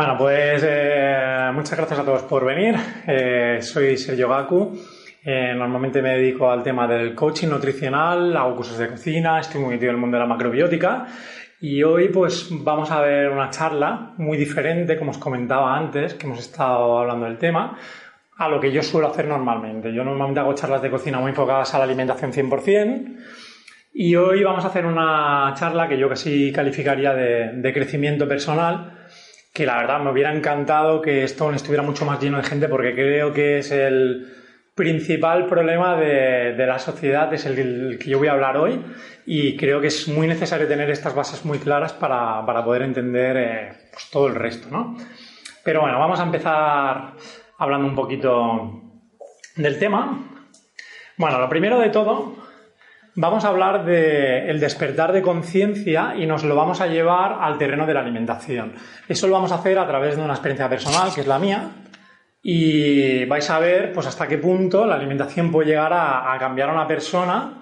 Bueno, pues eh, muchas gracias a todos por venir. Eh, soy Sergio Gaku. Eh, normalmente me dedico al tema del coaching nutricional, hago cursos de cocina, estoy muy metido en el mundo de la macrobiótica y hoy pues vamos a ver una charla muy diferente, como os comentaba antes, que hemos estado hablando del tema, a lo que yo suelo hacer normalmente. Yo normalmente hago charlas de cocina muy enfocadas a la alimentación 100%. Y hoy vamos a hacer una charla que yo casi calificaría de, de crecimiento personal, que la verdad me hubiera encantado que esto estuviera mucho más lleno de gente porque creo que es el principal problema de, de la sociedad, es el, que yo voy a hablar hoy y creo que es muy necesario tener estas bases muy claras para, para poder entender eh, pues todo el resto, ¿no? Pero bueno, vamos a empezar hablando un poquito del tema. Bueno, lo primero de todo, vamos a hablar del el despertar de conciencia y nos lo vamos a llevar al terreno de la alimentación. Eso lo vamos a hacer a través de una experiencia personal, que es la mía, y vais a ver pues hasta qué punto la alimentación puede llegar a, cambiar a una persona.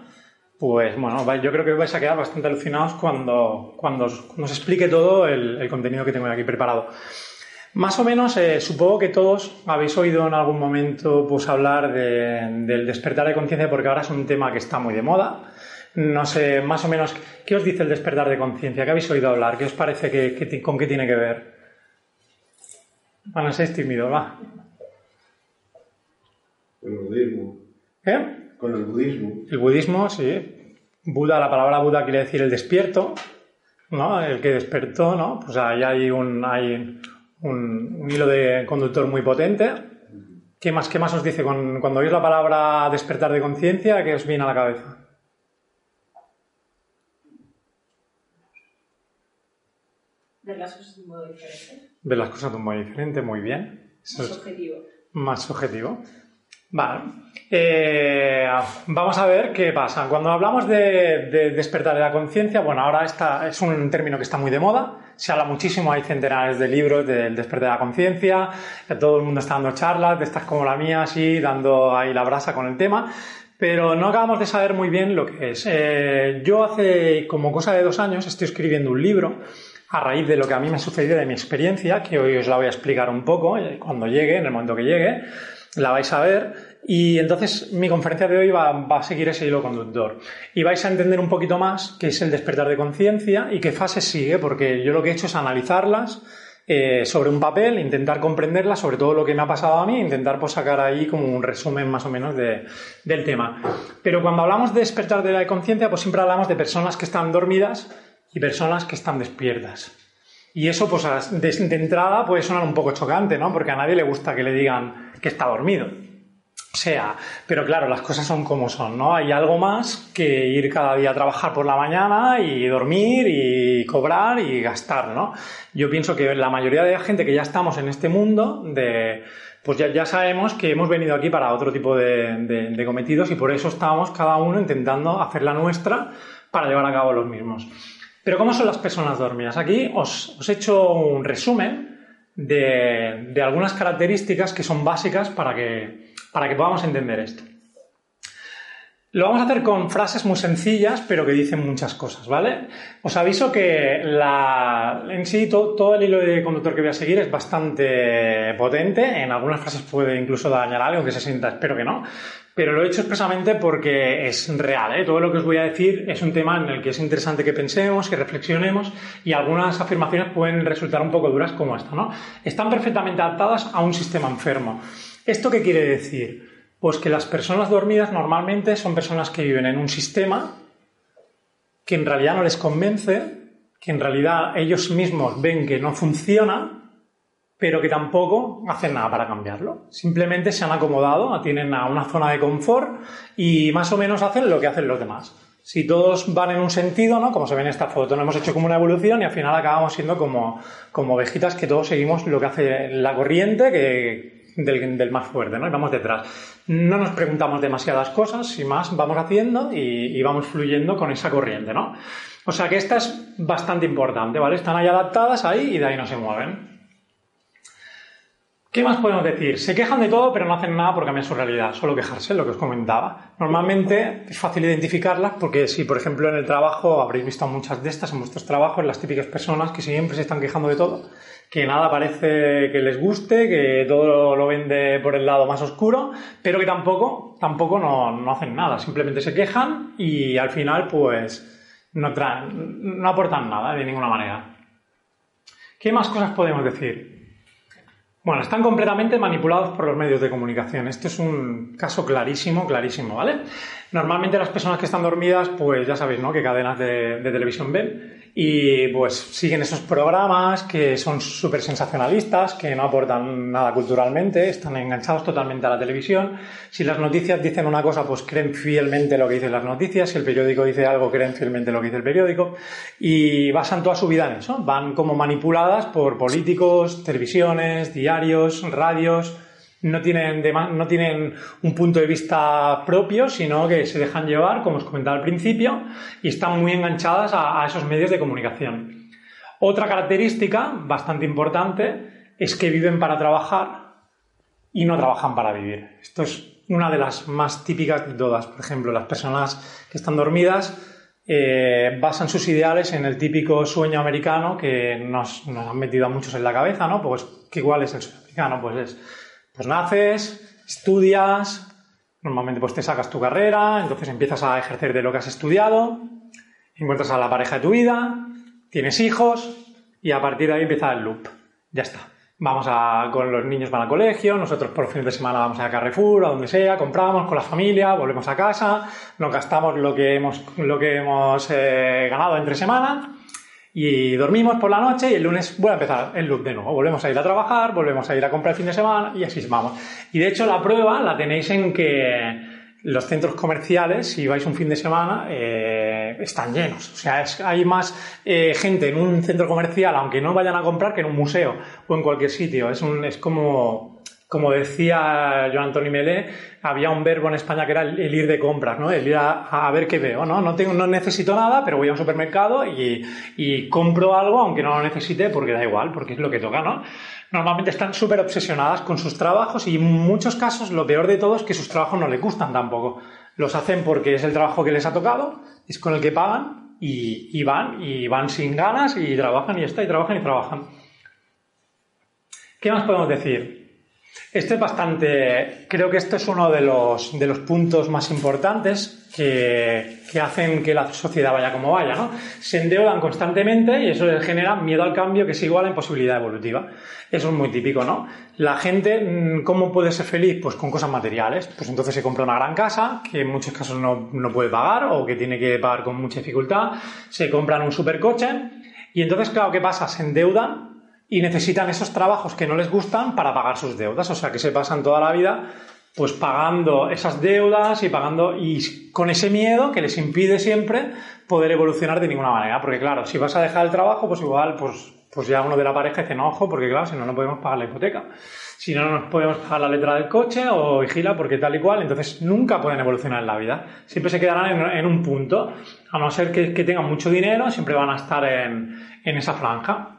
Pues bueno, yo creo que vais a quedar bastante alucinados cuando, cuando, os, cuando os explique todo el contenido que tengo aquí preparado. Más o menos, eh, supongo que todos habéis oído en algún momento pues, hablar de, del despertar de conciencia, porque ahora es un tema que está muy de moda. No sé, más o menos, ¿qué os dice el despertar de conciencia? ¿Qué habéis oído hablar? ¿Qué os parece que, que, con qué tiene que ver? Bueno, seáis tímidos, va. Con el budismo. ¿Eh? Con el budismo. El budismo, sí. Buda, la palabra Buda quiere decir el despierto, ¿no? El que despertó, ¿no? Pues ahí hay un, hay un, un hilo de conductor muy potente. ¿Qué más, qué más os dice con, cuando oís la palabra despertar de conciencia? ¿Qué os viene a la cabeza? Ver las cosas de un modo diferente. Ver las cosas de un modo diferente, muy bien. Eso más objetivo. Más objetivo. Vale. Eh, vamos a ver qué pasa. Cuando hablamos de, de despertar de la conciencia, bueno, ahora esta es un término que está muy de moda. Se habla muchísimo, hay centenares de libros del despertar de la conciencia. Todo el mundo está dando charlas, de estas como la mía, así, dando ahí la brasa con el tema. Pero no acabamos de saber muy bien lo que es. Eh, yo hace como cosa de dos años estoy escribiendo un libro a raíz de lo que a mí me sucedió de mi experiencia, que hoy os la voy a explicar un poco, eh, cuando llegue, en el momento que llegue la vais a ver y entonces mi conferencia de hoy va, a seguir ese hilo conductor y vais a entender un poquito más qué es el despertar de conciencia y qué fase sigue, porque yo lo que he hecho es analizarlas eh, sobre un papel, intentar comprenderlas, sobre todo lo que me ha pasado a mí, intentar pues, sacar ahí como un resumen más o menos de, del tema. Pero cuando hablamos de despertar de la conciencia, pues siempre hablamos de personas que están dormidas y personas que están despiertas. Y eso, pues de, de, entrada puede sonar un poco chocante, ¿no? Porque a nadie le gusta que le digan que está dormido. Sea, pero claro, las cosas son como son, ¿no? Hay algo más que ir cada día a trabajar por la mañana y dormir y cobrar y gastar, ¿no? Yo pienso que la mayoría de la gente que ya estamos en este mundo de pues ya, ya, sabemos que hemos venido aquí para otro tipo de, cometidos y por eso estamos cada uno intentando hacer la nuestra para llevar a cabo los mismos. Pero ¿cómo son las personas dormidas? Aquí os, he hecho un resumen de, algunas características que son básicas para que, para que podamos entender esto. Lo vamos a hacer con frases muy sencillas, pero que dicen muchas cosas, ¿vale? Os aviso que la, en sí todo, el hilo de conductor que voy a seguir es bastante potente. En algunas frases puede incluso dañar algo que se sienta, espero que no. Pero lo he hecho expresamente porque es real. ¿eh? Todo lo que os voy a decir es un tema en el que es interesante que pensemos, que reflexionemos y algunas afirmaciones pueden resultar un poco duras como esta, ¿no? Están perfectamente adaptadas a un sistema enfermo. ¿Esto qué quiere decir? Pues que las personas dormidas normalmente son personas que viven en un sistema que en realidad no les convence, que en realidad ellos mismos ven que no funciona, pero que tampoco hacen nada para cambiarlo. Simplemente se han acomodado, tienen a una zona de confort y más o menos hacen lo que hacen los demás. Si todos van en un sentido, ¿no? Como se ve en esta foto, no hemos hecho como una evolución y al final acabamos siendo como, como ovejitas que todos seguimos lo que hace la corriente que, del, más fuerte, ¿no? Y vamos detrás. No nos preguntamos demasiadas cosas, sin más, vamos haciendo y, y, vamos fluyendo con esa corriente, ¿no? O sea que esta es bastante importante, ¿vale? Están ahí adaptadas ahí y de ahí no se mueven. ¿Qué más podemos decir? Se quejan de todo, pero no hacen nada por cambiar su realidad, solo quejarse, lo que os comentaba. Normalmente es fácil identificarlas porque si, por ejemplo, en el trabajo habréis visto muchas de estas en vuestros trabajos, las típicas personas que siempre se están quejando de todo, que nada parece que les guste, que todo lo vende por el lado más oscuro, pero que tampoco, tampoco no, no hacen nada, simplemente se quejan y al final, pues, no traen, no aportan nada de ninguna manera. ¿Qué más cosas podemos decir? Bueno, están completamente manipulados por los medios de comunicación. Esto es un caso clarísimo, clarísimo, ¿vale? Normalmente las personas que están dormidas, pues ya sabéis, ¿no? ¿Qué cadenas de, de televisión ven? Y pues siguen esos programas que son súper sensacionalistas, que no aportan nada culturalmente, están enganchados totalmente a la televisión. Si las noticias dicen una cosa, pues creen fielmente lo que dicen las noticias, si el periódico dice algo, creen fielmente lo que dice el periódico. Y basan toda su vida en eso, van como manipuladas por políticos, televisiones, diarios, radios, no tienen, no tienen un punto de vista propio, sino que se dejan llevar, como os comentaba al principio, y están muy enganchadas a, esos medios de comunicación. Otra característica bastante importante es que viven para trabajar y no trabajan para vivir. Esto es una de las más típicas de todas. Por ejemplo, las personas que están dormidas eh, basan sus ideales en el típico sueño americano que nos, nos, han metido a muchos en la cabeza, ¿no? Pues, ¿qué igual es el sueño americano? Pues es pues naces, estudias, normalmente pues te sacas tu carrera, entonces empiezas a ejercer de lo que has estudiado, encuentras a la pareja de tu vida, tienes hijos y a partir de ahí empieza el loop. Ya está. Vamos a, con los niños van al colegio, nosotros por fin de semana vamos a Carrefour, a donde sea, compramos con la familia, volvemos a casa, nos gastamos lo que hemos, lo que hemos eh, ganado entre semana y dormimos por la noche y el lunes vuelve a empezar el loop de nuevo. Volvemos a ir a trabajar, volvemos a ir a comprar el fin de semana y así vamos. Y de hecho la prueba la tenéis en que los centros comerciales, si vais un fin de semana, eh, están llenos. O sea, hay más eh, gente en un centro comercial, aunque no vayan a comprar, que en un museo o en cualquier sitio. Es, un, es como como decía Joan Antonio Melé, había un verbo en España que era el, ir de compras, ¿no? El ir a, ver qué veo, ¿no? No, tengo, no necesito nada, pero voy a un supermercado y, compro algo aunque no lo necesite porque da igual, porque es lo que toca, ¿no? Normalmente están súper obsesionadas con sus trabajos y en muchos casos lo peor de todo es que sus trabajos no les gustan tampoco. Los hacen porque es el trabajo que les ha tocado, es con el que pagan y van, y van sin ganas y trabajan y está, y trabajan y trabajan. ¿Qué más podemos decir? Esto es bastante, creo que esto es uno de los, de los puntos más importantes que, que, hacen que la sociedad vaya como vaya, ¿no? Se endeudan constantemente y eso les genera miedo al cambio que es igual a imposibilidad evolutiva. Eso es muy típico, ¿no? La gente, mm, ¿cómo puede ser feliz? Pues con cosas materiales. Pues entonces se compra una gran casa, que en muchos casos no, no puede pagar o que tiene que pagar con mucha dificultad. Se compran un supercoche y entonces, claro, ¿qué pasa? Se endeudan y necesitan esos trabajos que no les gustan para pagar sus deudas. O sea, que se pasan toda la vida pues pagando esas deudas y pagando y con ese miedo que les impide siempre poder evolucionar de ninguna manera. Porque claro, si vas a dejar el trabajo, pues igual pues, pues ya uno de la pareja dice, no, ojo, porque claro, si no, no podemos pagar la hipoteca. Si no, no nos podemos pagar la letra del coche o vigila porque tal y cual, entonces nunca pueden evolucionar en la vida. Siempre se quedarán en, un punto. A no ser que, que, tengan mucho dinero, siempre van a estar en, en esa franja.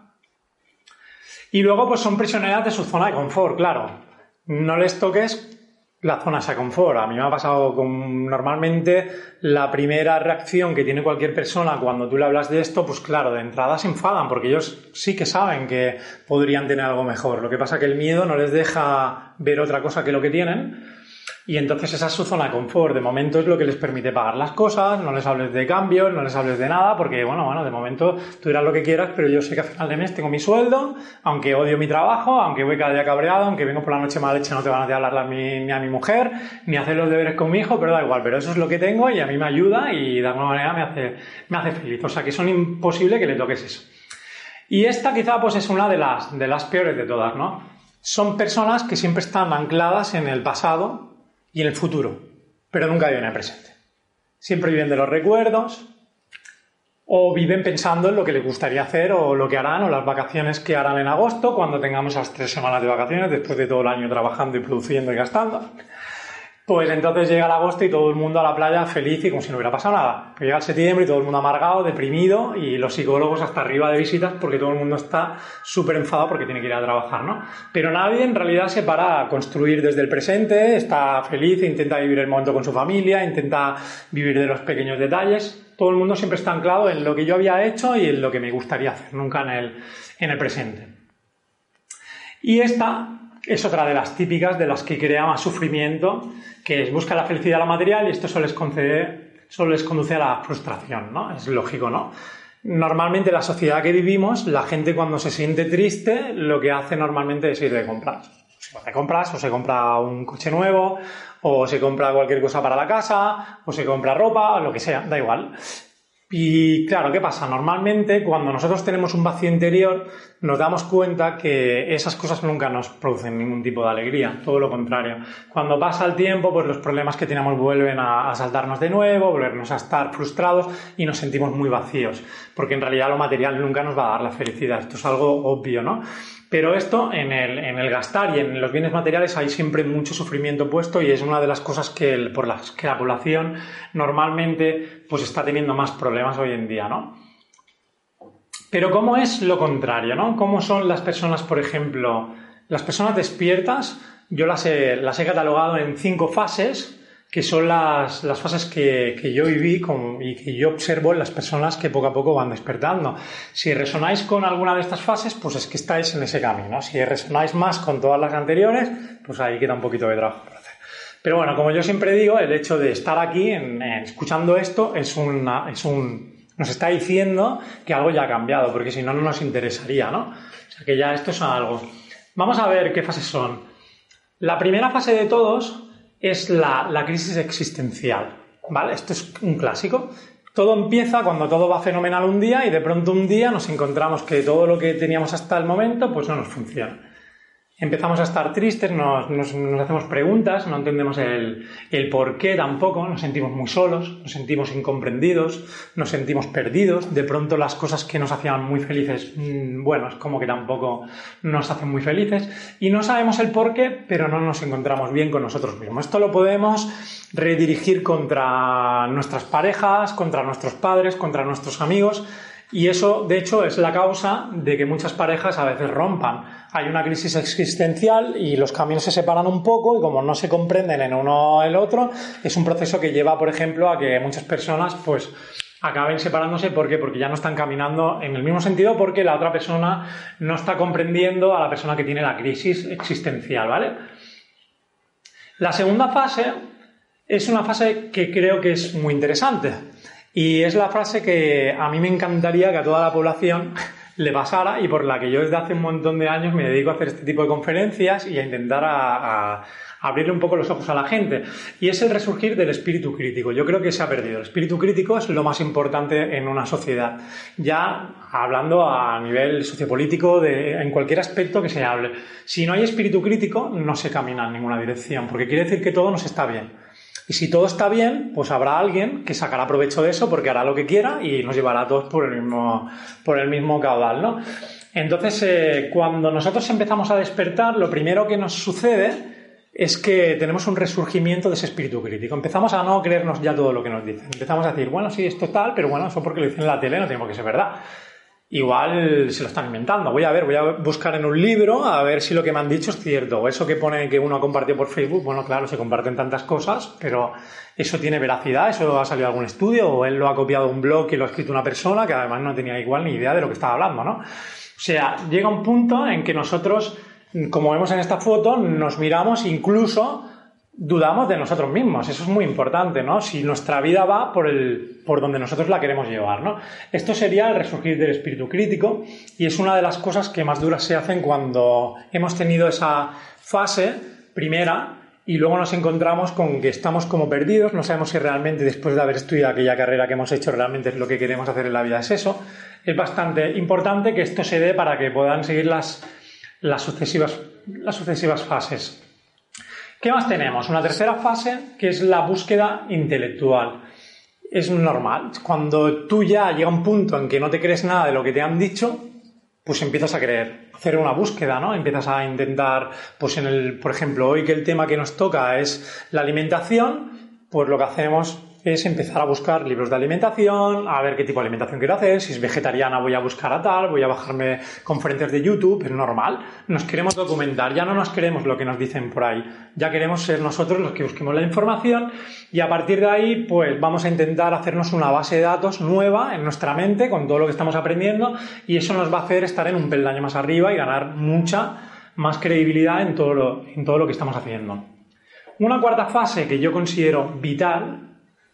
Y luego, pues son prisioneras de su zona de confort, claro. No les toques la zona de confort. A mí me ha pasado con normalmente la primera reacción que tiene cualquier persona cuando tú le hablas de esto, pues claro, de entrada se enfadan porque ellos sí que saben que podrían tener algo mejor. Lo que pasa que el miedo no les deja ver otra cosa que lo que tienen y entonces esa es su zona de confort. De momento es lo que les permite pagar las cosas, no les hables de cambios, no les hables de nada, porque bueno, bueno, de momento tú dirás lo que quieras, pero yo sé que a final de mes tengo mi sueldo, aunque odio mi trabajo, aunque voy cada día cabreado, aunque vengo por la noche mal leche, no te van a hablar ni a mi mujer, ni a hacer los deberes con mi hijo, pero da igual, pero eso es lo que tengo y a mí me ayuda y de alguna manera me hace, me hace feliz. O sea que son imposible que le toques eso. Y esta quizá pues es una de las, de las peores de todas, ¿no? Son personas que siempre están ancladas en el pasado y en el futuro, pero nunca viven en el presente. Siempre viven de los recuerdos o viven pensando en lo que les gustaría hacer o lo que harán o las vacaciones que harán en agosto cuando tengamos las tres semanas de vacaciones después de todo el año trabajando y produciendo y gastando. Pues entonces llega el agosto y todo el mundo a la playa feliz y como si no hubiera pasado nada. Llega el septiembre y todo el mundo amargado, deprimido y los psicólogos hasta arriba de visitas porque todo el mundo está súper enfadado porque tiene que ir a trabajar, ¿no? Pero nadie en realidad se para a construir desde el presente, está feliz, intenta vivir el momento con su familia, intenta vivir de los pequeños detalles. Todo el mundo siempre está anclado en lo que yo había hecho y en lo que me gustaría hacer, nunca en el, en el presente. Y esta es otra de las típicas de las que crea más sufrimiento, que es buscar la felicidad a lo material y esto solo les, concede, solo les conduce a la frustración, ¿no? Es lógico, ¿no? Normalmente en la sociedad que vivimos, la gente cuando se siente triste, lo que hace normalmente es ir de compras. Se va de compras o se compra un coche nuevo, o se compra cualquier cosa para la casa, o se compra ropa, o lo que sea, da igual. Y claro, ¿qué pasa? Normalmente cuando nosotros tenemos un vacío interior nos damos cuenta que esas cosas nunca nos producen ningún tipo de alegría, todo lo contrario. Cuando pasa el tiempo, pues los problemas que teníamos vuelven a, saltarnos de nuevo, volvernos a estar frustrados y nos sentimos muy vacíos, porque en realidad lo material nunca nos va a dar la felicidad. Esto es algo obvio, ¿no? Pero esto, en el, gastar y en los bienes materiales hay siempre mucho sufrimiento puesto y es una de las cosas que por las que la población normalmente pues está teniendo más problemas hoy en día, ¿no? Pero ¿cómo es lo contrario, no? ¿Cómo son las personas, por ejemplo, las personas despiertas? Yo las las he catalogado en cinco fases que son las, las fases que, que, yo viví con, y que yo observo en las personas que poco a poco van despertando. Si resonáis con alguna de estas fases, pues es que estáis en ese camino. Si resonáis más con todas las anteriores, pues ahí queda un poquito de trabajo por hacer. Pero bueno, como yo siempre digo, el hecho de estar aquí escuchando esto es, una, es un, nos está diciendo que algo ya ha cambiado, porque si no, no nos interesaría, ¿no? O sea que ya esto es algo. Vamos a ver qué fases son. La primera fase de todos es la, crisis existencial. ¿Vale? Esto es un clásico. Todo empieza cuando todo va fenomenal un día y de pronto un día nos encontramos que todo lo que teníamos hasta el momento pues no nos funciona empezamos a estar tristes, nos, hacemos preguntas, no entendemos el, el, por qué tampoco, nos sentimos muy solos, nos sentimos incomprendidos, nos sentimos perdidos, de pronto las cosas que nos hacían muy felices, mm, bueno, es como que tampoco nos hacen muy felices y no sabemos el por qué, pero no nos encontramos bien con nosotros mismos. Esto lo podemos redirigir contra nuestras parejas, contra nuestros padres, contra nuestros amigos, y eso, de hecho, es la causa de que muchas parejas a veces rompan. Hay una crisis existencial y los caminos se separan un poco y como no se comprenden en uno el otro, es un proceso que lleva, por ejemplo, a que muchas personas pues acaben separándose. ¿Por qué? Porque ya no están caminando en el mismo sentido porque la otra persona no está comprendiendo a la persona que tiene la crisis existencial, ¿vale? La segunda fase es una fase que creo que es muy interesante y es la frase que a mí me encantaría que a toda la población le pasara y por la que yo desde hace un montón de años me dedico a hacer este tipo de conferencias y a intentar a, abrirle un poco los ojos a la gente. Y es el resurgir del espíritu crítico. Yo creo que se ha perdido. El espíritu crítico es lo más importante en una sociedad. Ya hablando a nivel sociopolítico, de, en cualquier aspecto que se hable. Si no hay espíritu crítico, no se camina en ninguna dirección, porque quiere decir que todo nos está bien. Y si todo está bien, pues habrá alguien que sacará provecho de eso porque hará lo que quiera y nos llevará a todos por el mismo, por el mismo caudal, ¿no? Entonces, eh, cuando nosotros empezamos a despertar, lo primero que nos sucede es que tenemos un resurgimiento de ese espíritu crítico. Empezamos a no creernos ya todo lo que nos dicen. Empezamos a decir, bueno, sí, es tal, pero bueno, eso porque lo dicen en la tele no tiene que ser verdad. Igual se lo están inventando. Voy a ver, voy a buscar en un libro a ver si lo que me han dicho es cierto. Eso que pone que uno ha compartido por Facebook, bueno, claro, se comparten tantas cosas, pero eso tiene veracidad, eso ha salido algún estudio, o él lo ha copiado de un blog y lo ha escrito una persona que además no tenía igual ni idea de lo que estaba hablando, ¿no? O sea, llega un punto en que nosotros, como vemos en esta foto, nos miramos incluso dudamos de nosotros mismos. Eso es muy importante, ¿no? Si nuestra vida va por, el, por donde nosotros la queremos llevar, ¿no? Esto sería el resurgir del espíritu crítico y es una de las cosas que más duras se hacen cuando hemos tenido esa fase primera y luego nos encontramos con que estamos como perdidos, no sabemos si realmente después de haber estudiado aquella carrera que hemos hecho realmente lo que queremos hacer en la vida es eso. Es bastante importante que esto se dé para que puedan seguir las, las, sucesivas, las sucesivas fases. ¿Qué más tenemos? Una tercera fase que es la búsqueda intelectual. Es normal. Cuando tú ya llega un punto en que no te crees nada de lo que te han dicho, pues empiezas a querer hacer una búsqueda, ¿no? Empiezas a intentar, pues en el, por ejemplo, hoy que el tema que nos toca es la alimentación, pues lo que hacemos es empezar a buscar libros de alimentación, a ver qué tipo de alimentación quiero hacer, si es vegetariana voy a buscar a tal, voy a bajarme conferencias de YouTube, es normal. Nos queremos documentar, ya no nos queremos lo que nos dicen por ahí, ya queremos ser nosotros los que busquemos la información y a partir de ahí pues vamos a intentar hacernos una base de datos nueva en nuestra mente con todo lo que estamos aprendiendo y eso nos va a hacer estar en un peldaño más arriba y ganar mucha más credibilidad en todo lo, en todo lo que estamos haciendo. Una cuarta fase que yo considero vital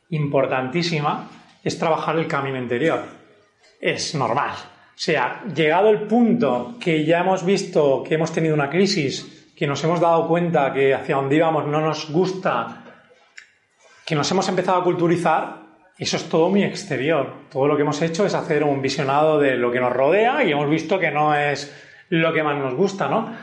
importantísima es trabajar el camino interior. Es normal. O sea, llegado el punto que ya hemos visto que hemos tenido una crisis, que nos hemos dado cuenta que hacia donde íbamos no nos gusta, que nos hemos empezado a culturizar, eso es todo muy exterior. Todo lo que hemos hecho es hacer un visionado de lo que nos rodea y hemos visto que no es lo que más nos gusta, ¿no?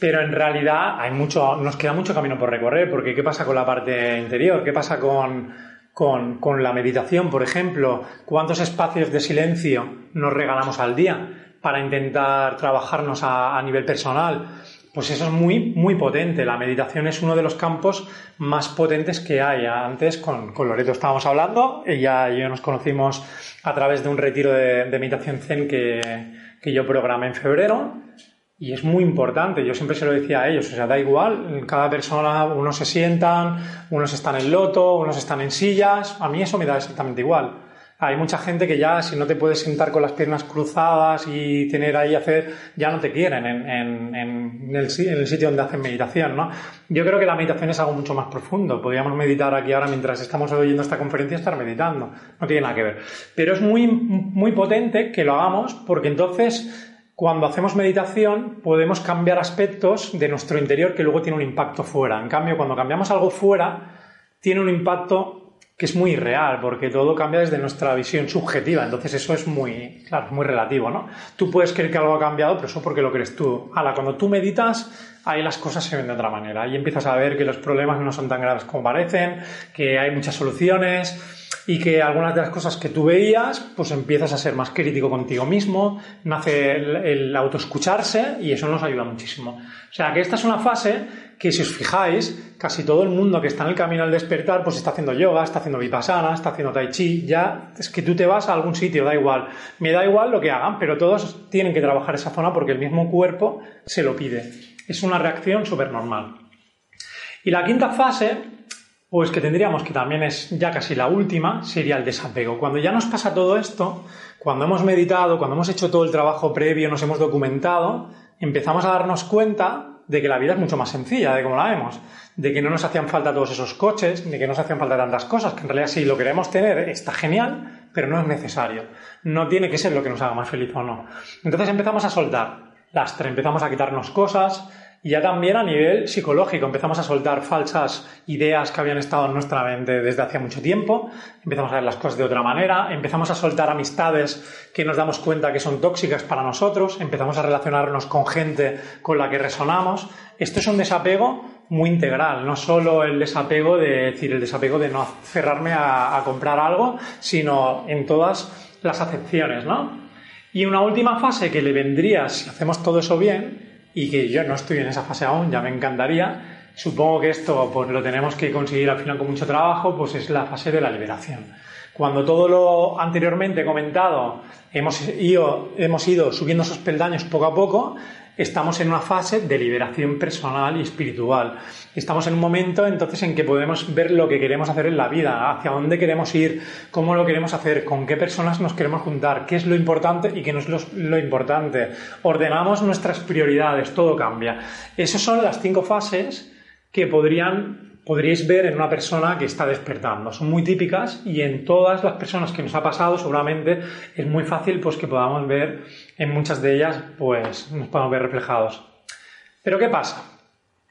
Pero en realidad hay mucho, nos queda mucho camino por recorrer, porque ¿qué pasa con la parte interior? ¿Qué pasa con, con, la meditación, por ejemplo, cuántos espacios de silencio nos regalamos al día para intentar trabajarnos a, nivel personal. Pues eso es muy, muy potente. La meditación es uno de los campos más potentes que hay. Antes con, Loreto estábamos hablando, ella y yo nos conocimos a través de un retiro de, meditación zen que, que yo programé en febrero y es muy importante, yo siempre se lo decía a ellos, o sea, da igual, cada persona, unos se sientan, unos están en loto, unos están en sillas, a mí eso me da exactamente igual. Hay mucha gente que ya, si no te puedes sentar con las piernas cruzadas y tener ahí hacer, ya no te quieren en, en, en, el, en, el, sitio donde hacen meditación, ¿no? Yo creo que la meditación es algo mucho más profundo. Podríamos meditar aquí ahora mientras estamos oyendo esta conferencia, estar meditando. No tiene nada que ver. Pero es muy, muy potente que lo hagamos porque entonces cuando hacemos meditación podemos cambiar aspectos de nuestro interior que luego tiene un impacto fuera. En cambio, cuando cambiamos algo fuera, tiene un impacto que es muy real, porque todo cambia desde nuestra visión subjetiva. Entonces eso es muy, claro, muy relativo, ¿no? Tú puedes creer que algo ha cambiado, pero eso porque lo crees tú. Ahora, cuando tú meditas, ahí las cosas se ven de otra manera. Ahí empiezas a ver que los problemas no son tan graves como parecen, que hay muchas soluciones, y que algunas de las cosas que tú veías, pues empiezas a ser más crítico contigo mismo, nace el, autoescucharse y eso nos ayuda muchísimo. O sea que esta es una fase que si os fijáis, casi todo el mundo que está en el camino al despertar, pues está haciendo yoga, está haciendo vipassana, está haciendo tai chi, ya es que tú te vas a algún sitio, da igual. Me da igual lo que hagan, pero todos tienen que trabajar esa zona porque el mismo cuerpo se lo pide. Es una reacción súper normal. Y la quinta fase pues que tendríamos, que también es ya casi la última, sería el desapego. Cuando ya nos pasa todo esto, cuando hemos meditado, cuando hemos hecho todo el trabajo previo, nos hemos documentado, empezamos a darnos cuenta de que la vida es mucho más sencilla de cómo la vemos, de que no nos hacían falta todos esos coches, de que no nos hacían falta tantas cosas, que en realidad si lo queremos tener está genial, pero no es necesario. No tiene que ser lo que nos haga más feliz o no. Entonces empezamos a soltar lastre, empezamos a quitarnos cosas, y ya también a nivel psicológico empezamos a soltar falsas ideas que habían estado en nuestra mente desde hace mucho tiempo, empezamos a ver las cosas de otra manera, empezamos a soltar amistades que nos damos cuenta que son tóxicas para nosotros, empezamos a relacionarnos con gente con la que resonamos. Esto es un desapego muy integral, no solo el desapego de decir el desapego de no cerrarme a, a comprar algo, sino en todas las acepciones, ¿no? Y una última fase que le vendría si hacemos todo eso bien y que yo no estoy en esa fase aún, ya me encantaría. Supongo que esto pues lo tenemos que conseguir al final con mucho trabajo, pues es la fase de la liberación. Cuando todo lo anteriormente comentado hemos ido, hemos ido subiendo esos peldaños poco a poco, estamos en una fase de liberación personal y espiritual. Estamos en un momento entonces en que podemos ver lo que queremos hacer en la vida, hacia dónde queremos ir, cómo lo queremos hacer, con qué personas nos queremos juntar, qué es lo importante y qué no es lo, importante. Ordenamos nuestras prioridades, todo cambia. Esas son las cinco fases que podrían podríais ver en una persona que está despertando. Son muy típicas y en todas las personas que nos ha pasado seguramente es muy fácil pues que podamos ver en muchas de ellas pues nos podamos ver reflejados. Pero ¿qué pasa?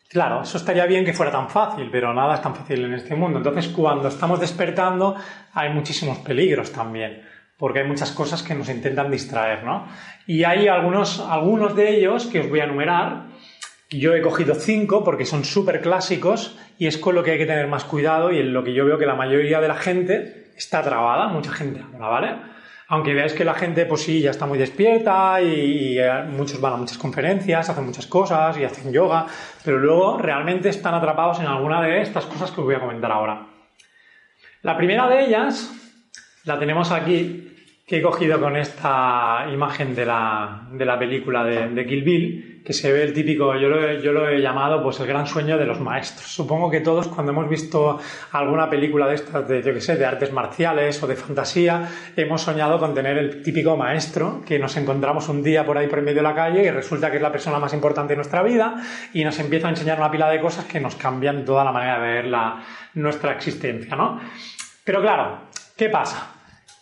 Claro, eso estaría bien que fuera tan fácil, pero nada es tan fácil en este mundo. Entonces, cuando estamos despertando, hay muchísimos peligros también, porque hay muchas cosas que nos intentan distraer, ¿no? Y hay algunos, algunos de ellos que os voy a enumerar. Yo he cogido cinco porque son súper clásicos y es con lo que hay que tener más cuidado y en lo que yo veo que la mayoría de la gente está trabada, mucha gente habla, ¿vale? Aunque veáis que la gente, pues sí, ya está muy despierta y, eh, muchos van a muchas conferencias, hacen muchas cosas y hacen yoga, pero luego realmente están atrapados en alguna de estas cosas que os voy a comentar ahora. La primera de ellas la tenemos aquí, que he cogido con esta imagen de la, de la película de, Kill Bill, que se ve el típico, yo lo, he, yo lo he llamado pues el gran sueño de los maestros. Supongo que todos cuando hemos visto alguna película de estas, de, yo que sé, de artes marciales o de fantasía, hemos soñado con tener el típico maestro que nos encontramos un día por ahí por en medio de la calle y resulta que es la persona más importante de nuestra vida y nos empieza a enseñar una pila de cosas que nos cambian toda la manera de ver la, nuestra existencia, ¿no? Pero claro, ¿qué pasa?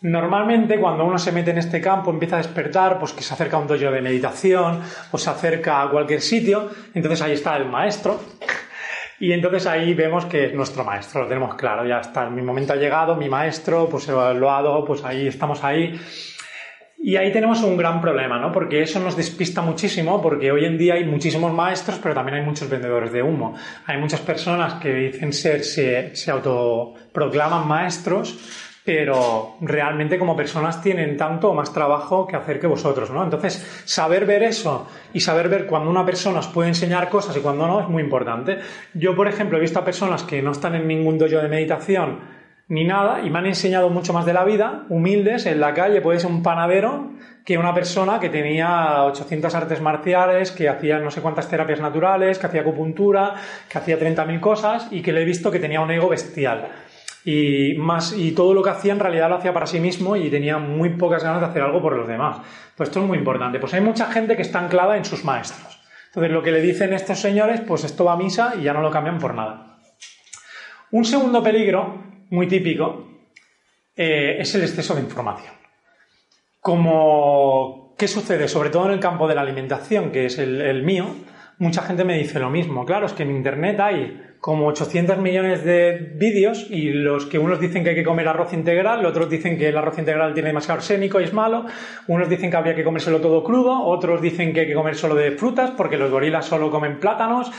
Normalmente cuando uno se mete en este campo empieza a despertar, pues que se acerca a un dojo de meditación o se acerca a cualquier sitio, entonces ahí está el maestro y entonces ahí vemos que es nuestro maestro, lo tenemos claro, ya está, mi momento ha llegado, mi maestro, pues evaluado, pues ahí estamos ahí. Y ahí tenemos un gran problema, ¿no? Porque eso nos despista muchísimo, porque hoy en día hay muchísimos maestros, pero también hay muchos vendedores de humo. Hay muchas personas que dicen ser, se, se autoproclaman maestros, pero realmente como personas tienen tanto o más trabajo que hacer que vosotros, ¿no? Entonces, saber ver eso y saber ver cuando una persona os puede enseñar cosas y cuando no es muy importante. Yo, por ejemplo, he visto a personas que no están en ningún dojo de meditación ni nada y me han enseñado mucho más de la vida, humildes, en la calle, puede ser un panadero que una persona que tenía 800 artes marciales, que hacía no sé cuántas terapias naturales, que hacía acupuntura, que hacía 30.000 cosas y que le he visto que tenía un ego bestial y más y todo lo que hacía en realidad lo hacía para sí mismo y tenía muy pocas ganas de hacer algo por los demás. Pues esto es muy importante. Pues hay mucha gente que está anclada en sus maestros. Entonces lo que le dicen estos señores, pues esto va a misa y ya no lo cambian por nada. Un segundo peligro, muy típico, eh, es el exceso de información. Como, ¿qué sucede? Sobre todo en el campo de la alimentación, que es el, el mío, mucha gente me dice lo mismo. Claro, es que en Internet hay como 800 millones de vídeos y los que unos dicen que hay que comer arroz integral, otros dicen que el arroz integral tiene demasiado arsénico y es malo, unos dicen que habría que comérselo todo crudo, otros dicen que hay que comer solo de frutas porque los gorilas solo comen plátanos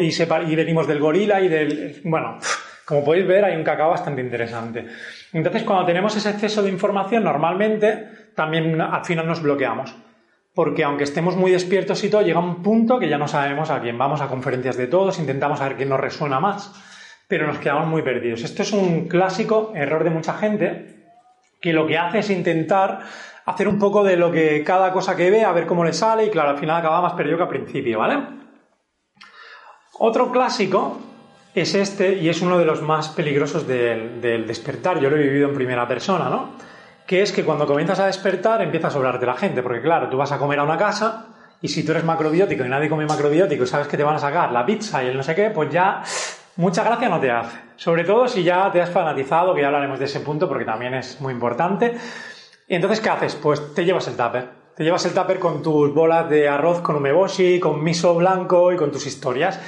y, y venimos del gorila y del... bueno... Como podéis ver, hay un cacao bastante interesante. Entonces, cuando tenemos ese exceso de información, normalmente también al final nos bloqueamos porque aunque estemos muy despiertos y todo, llega un punto que ya no sabemos a quién vamos a conferencias de todos, intentamos saber quién nos resuena más, pero nos quedamos muy perdidos. Esto es un clásico error de mucha gente que lo que hace es intentar hacer un poco de lo que cada cosa que ve, a ver cómo le sale y claro, al final acaba más perdido que al principio, ¿vale? Otro clásico es este y es uno de los más peligrosos del, del despertar. Yo lo he vivido en primera persona, ¿no? Que es que cuando comienzas a despertar empieza a sobrarte la gente, porque claro, tú vas a comer a una casa y si tú eres macrobiótico y nadie come macrobiótico y sabes que te van a sacar la pizza y el no sé qué, pues ya mucha gracia no te hace. Sobre todo si ya te has fanatizado, que ya hablaremos de ese punto porque también es muy importante. Y entonces, ¿qué haces? Pues te llevas el tupper. Te llevas el tupper con tus bolas de arroz con umeboshi, con miso blanco y con tus historias.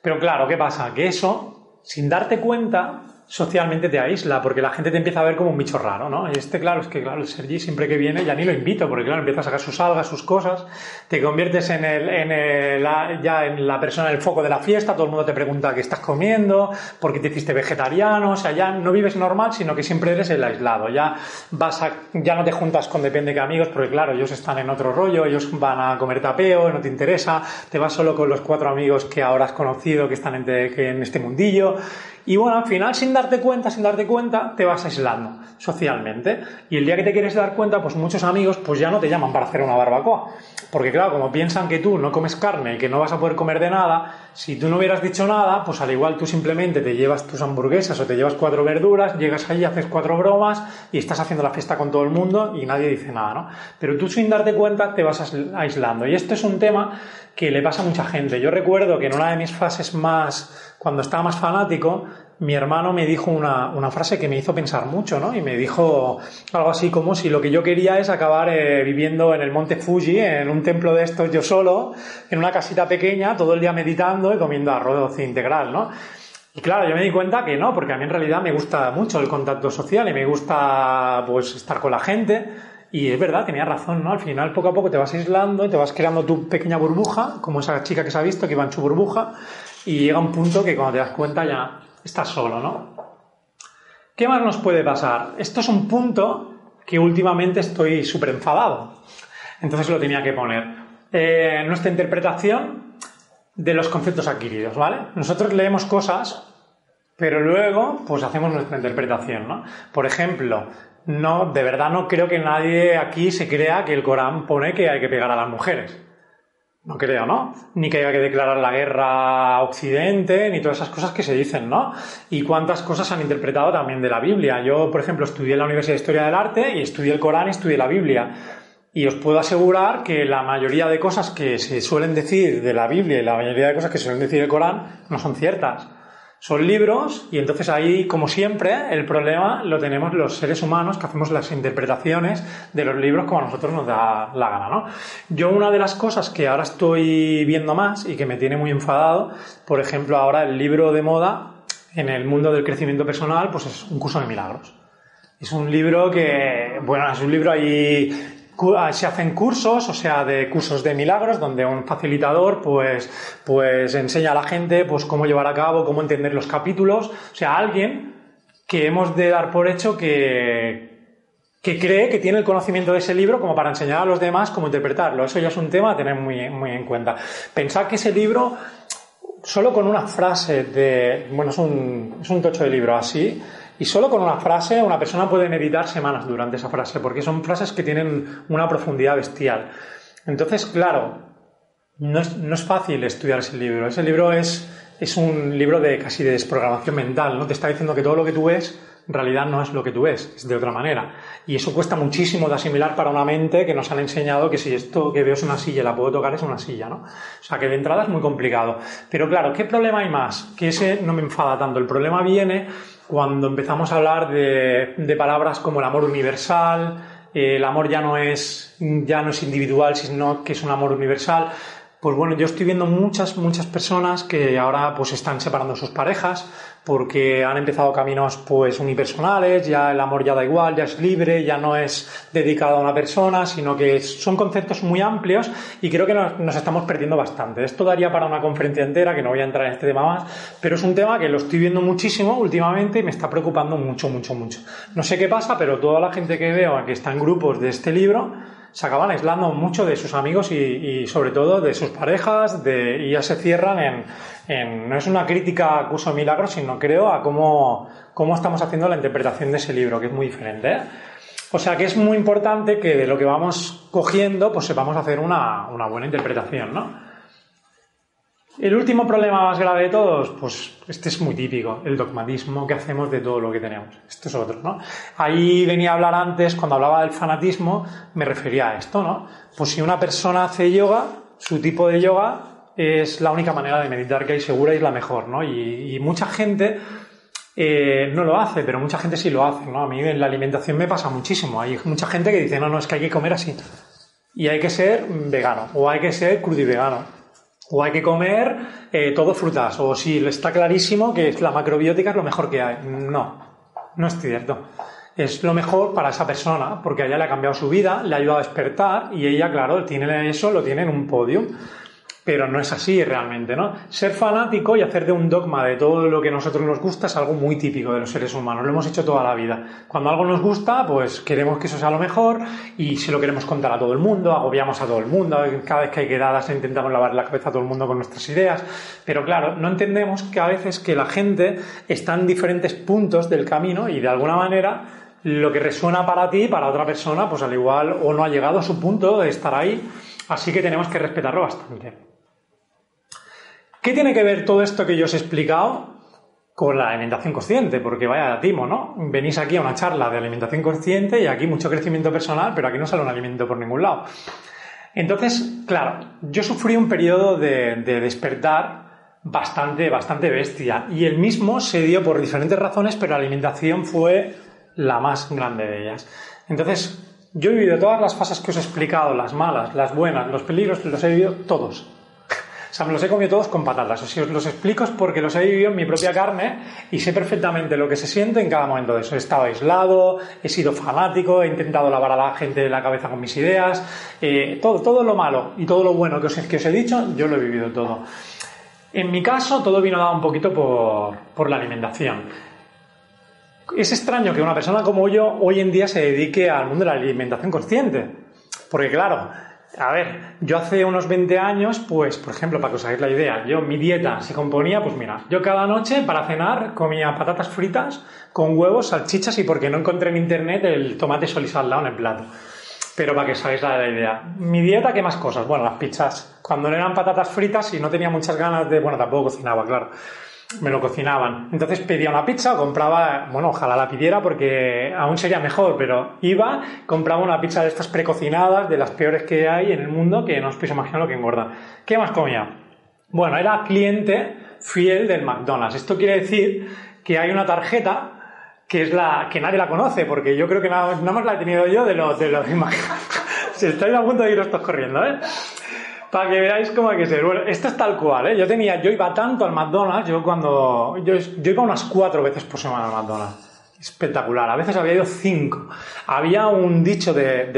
Pero claro, ¿qué pasa? Que eso, sin darte cuenta, socialmente te aísla, porque la gente te empieza a ver como un bicho raro, ¿no? Y este, claro, es que, claro, el Sergi siempre que viene ya ni lo invito, porque, claro, empieza a sacar sus algas, sus cosas, te conviertes en el, en el, ya en la persona, el foco de la fiesta, todo el mundo te pregunta qué estás comiendo, por qué te hiciste vegetariano, o sea, ya no vives normal, sino que siempre eres el aislado, ya vas a, ya no te juntas con depende qué amigos, porque, claro, ellos están en otro rollo, ellos van a comer tapeo, no te interesa, te vas solo con los cuatro amigos que ahora has conocido, que están en, en este mundillo, y bueno, al final, sin darte cuenta, sin darte cuenta, te vas aislando socialmente. Y el día que te quieres dar cuenta, pues muchos amigos pues ya no te llaman para hacer una barbacoa. Porque claro, como piensan que tú no comes carne y que no vas a poder comer de nada, si tú no hubieras dicho nada, pues al igual tú simplemente te llevas tus hamburguesas o te llevas cuatro verduras, llegas allí, haces cuatro bromas y estás haciendo la fiesta con todo el mundo y nadie dice nada, ¿no? Pero tú sin darte cuenta te vas aislando. Y esto es un tema que le pasa a mucha gente. Yo recuerdo que en una de mis fases más, cuando estaba más fanático, mi hermano me dijo una, una, frase que me hizo pensar mucho, ¿no? Y me dijo algo así como si lo que yo quería es acabar eh, viviendo en el monte Fuji, en un templo de estos yo solo, en una casita pequeña, todo el día meditando y comiendo arroz integral, ¿no? Y claro, yo me di cuenta que no, porque a mí en realidad me gusta mucho el contacto social y me gusta pues estar con la gente. Y es verdad, tenía razón, ¿no? Al final, poco a poco te vas aislando y te vas creando tu pequeña burbuja, como esa chica que se ha visto que iba en su burbuja, y llega un punto que cuando te das cuenta ya estás solo, ¿no? ¿Qué más nos puede pasar? Esto es un punto que últimamente estoy súper enfadado. Entonces lo tenía que poner. Eh, nuestra interpretación de los conceptos adquiridos, ¿vale? Nosotros leemos cosas, pero luego pues hacemos nuestra interpretación, ¿no? Por ejemplo, no, de verdad no creo que nadie aquí se crea que el Corán pone que hay que pegar a las mujeres. No creo, ¿no? Ni que haya que declarar la guerra a Occidente, ni todas esas cosas que se dicen, ¿no? Y cuántas cosas han interpretado también de la Biblia. Yo, por ejemplo, estudié en la Universidad de Historia del Arte y estudié el Corán y estudié la Biblia. Y os puedo asegurar que la mayoría de cosas que se suelen decir de la Biblia y la mayoría de cosas que se suelen decir del Corán no son ciertas son libros y entonces ahí, como siempre, el problema lo tenemos los seres humanos que hacemos las interpretaciones de los libros como a nosotros nos da la gana, ¿no? Yo una de las cosas que ahora estoy viendo más y que me tiene muy enfadado, por ejemplo, ahora el libro de moda en el mundo del crecimiento personal, pues es un curso de milagros. Es un libro que, bueno, es un libro ahí Ah, se hacen cursos, o sea, de cursos de milagros, donde un facilitador pues, pues enseña a la gente pues cómo llevar a cabo, cómo entender los capítulos, o sea, alguien que hemos de dar por hecho que, que cree que tiene el conocimiento de ese libro como para enseñar a los demás cómo interpretarlo. Eso ya es un tema a tener muy, muy en cuenta. Pensad que ese libro, solo con una frase de, bueno, es un, es un tocho de libro así, y solo con una frase una persona puede meditar semanas durante esa frase, porque son frases que tienen una profundidad bestial. Entonces, claro, no es, no es fácil estudiar ese libro. Ese libro es, es un libro de casi de desprogramación mental, ¿no? Te está diciendo que todo lo que tú ves en realidad no es lo que tú ves, es de otra manera. Y eso cuesta muchísimo de asimilar para una mente que nos han enseñado que si esto que veo es una silla la puedo tocar es una silla, ¿no? O sea que de entrada es muy complicado. Pero claro, ¿qué problema hay más? Que ese no me enfada tanto. El problema viene cuando empezamos a hablar de, palabras como el amor universal, eh, el amor ya no es ya no es individual, sino que es un amor universal. Pues bueno, yo estoy viendo muchas, muchas personas que ahora pues están separando sus parejas porque han empezado caminos pues unipersonales, ya el amor ya da igual, ya es libre, ya no es dedicado a una persona, sino que son conceptos muy amplios y creo que nos, estamos perdiendo bastante. Esto daría para una conferencia entera, que no voy a entrar en este tema más, pero es un tema que lo estoy viendo muchísimo últimamente y me está preocupando mucho, mucho, mucho. No sé qué pasa, pero toda la gente que veo que está en grupos de este libro, se acaban aislando mucho de sus amigos y, sobre todo de sus parejas y ya se cierran en, No es una crítica a Curso de Milagros, sino creo a cómo, cómo estamos haciendo la interpretación de ese libro, que es muy diferente. O sea que es muy importante que de lo que vamos cogiendo, pues sepamos hacer una, una buena interpretación, ¿no? El último problema más grave de todos, pues este es muy típico, el dogmatismo que hacemos de todo lo que tenemos. Esto es otro, ¿no? Ahí venía a hablar antes, cuando hablaba del fanatismo, me refería a esto, ¿no? Pues si una persona hace yoga, su tipo de yoga es la única manera de meditar que hay segura y es la mejor, ¿no? Y, mucha gente eh, no lo hace, pero mucha gente sí lo hace, ¿no? A mí en la alimentación me pasa muchísimo. Hay mucha gente que dice, no, no, es que hay que comer así. Y hay que ser vegano, o hay que ser crudivegano o hay que comer eh, todo frutas, o si está clarísimo que la macrobiótica es lo mejor que hay. No, no es cierto. Es lo mejor para esa persona, porque a ella le ha cambiado su vida, le ha ayudado a despertar y ella, claro, tiene eso, lo tiene en un podio pero no es así realmente, ¿no? Ser fanático y hacer de un dogma de todo lo que a nosotros nos gusta es algo muy típico de los seres humanos, lo hemos hecho toda la vida. Cuando algo nos gusta, pues queremos que eso sea lo mejor y se lo queremos contar a todo el mundo, agobiamos a todo el mundo, cada vez que hay quedadas intentamos lavar la cabeza a todo el mundo con nuestras ideas, pero claro, no entendemos que a veces que la gente está en diferentes puntos del camino y de alguna manera lo que resuena para ti, para otra persona, pues al igual o no ha llegado a su punto de estar ahí, así que tenemos que respetarlo bastante. ¿Qué tiene que ver todo esto que yo os he explicado con la alimentación consciente? Porque vaya timo, ¿no? Venís aquí a una charla de alimentación consciente y aquí mucho crecimiento personal, pero aquí no sale un alimento por ningún lado. Entonces, claro, yo sufrí un periodo de, despertar bastante, bastante bestia. Y el mismo se dio por diferentes razones, pero la alimentación fue la más grande de ellas. Entonces, yo he vivido todas las fases que os he explicado, las malas, las buenas, los peligros, los he vivido todos. Sea, me los he comido todos con patatas. O os los explico es porque los he vivido en mi propia carne y sé perfectamente lo que se siente en cada momento de eso. He estado aislado, he sido fanático, he intentado lavar a la gente la cabeza con mis ideas. Eh, todo, todo lo malo y todo lo bueno que os, que os he dicho, yo lo he vivido todo. En mi caso, todo vino dado un poquito por, por la alimentación. es extraño que una persona como yo hoy en día se dedique al mundo de la alimentación consciente. Porque claro, a ver, yo hace unos 20 años, pues, por ejemplo, para que os hagáis la idea, yo mi dieta se componía, pues mira, yo cada noche para cenar comía patatas fritas con huevos, salchichas y porque no encontré en internet el tomate lado en el plato. Pero para que os hagáis la idea. Mi dieta, ¿qué más cosas? Bueno, las pizzas. Cuando no eran patatas fritas y no tenía muchas ganas de... Bueno, tampoco cocinaba, claro me lo cocinaban. Entonces pedía una pizza, compraba, bueno, ojalá la pidiera porque aún sería mejor, pero iba, compraba una pizza de estas precocinadas, de las peores que hay en el mundo, que no os podéis imaginar lo que engorda. ¿Qué más comía? Bueno, era cliente fiel del McDonald's. Esto quiere decir que hay una tarjeta que es la que nadie la conoce, porque yo creo que nada, más la he tenido yo de los de los Se estáis a punto de iros todos corriendo, ¿eh? Para que veáis cómo hay que ser. Bueno, esto es tal cual, ¿eh? Yo tenía, yo iba tanto al McDonald's, yo cuando, yo, yo iba unas cuatro veces por semana al McDonald's espectacular. A veces había ido cinco. Había un dicho de,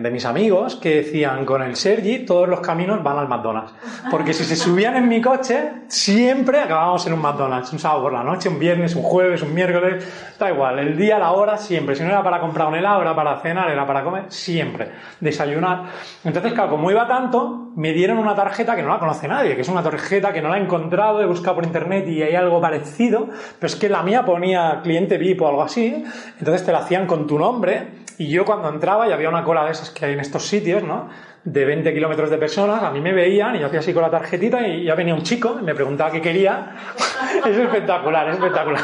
de, mis amigos que decían, con el Sergi todos los caminos van al McDonald's. Porque si se subían en mi coche, siempre acabábamos en un McDonald's. Un sábado por la noche, un viernes, un jueves, un miércoles, da igual. El día, la hora, siempre. Si no era para comprar un helado, era para cenar, era para comer, siempre. Desayunar. Entonces, claro, como iba tanto, me dieron una tarjeta que no la conoce nadie, que es una tarjeta que no la he encontrado, he buscado por internet y hay algo parecido, pero es que la mía ponía cliente VIP o algo así, entonces te la hacían con tu nombre y yo cuando entraba y había una cola de esas que hay en estos sitios, ¿no? de 20 kilómetros de personas, a mí me veían y yo hacía así con la tarjetita y ya venía un chico y me preguntaba qué quería. es espectacular, es espectacular.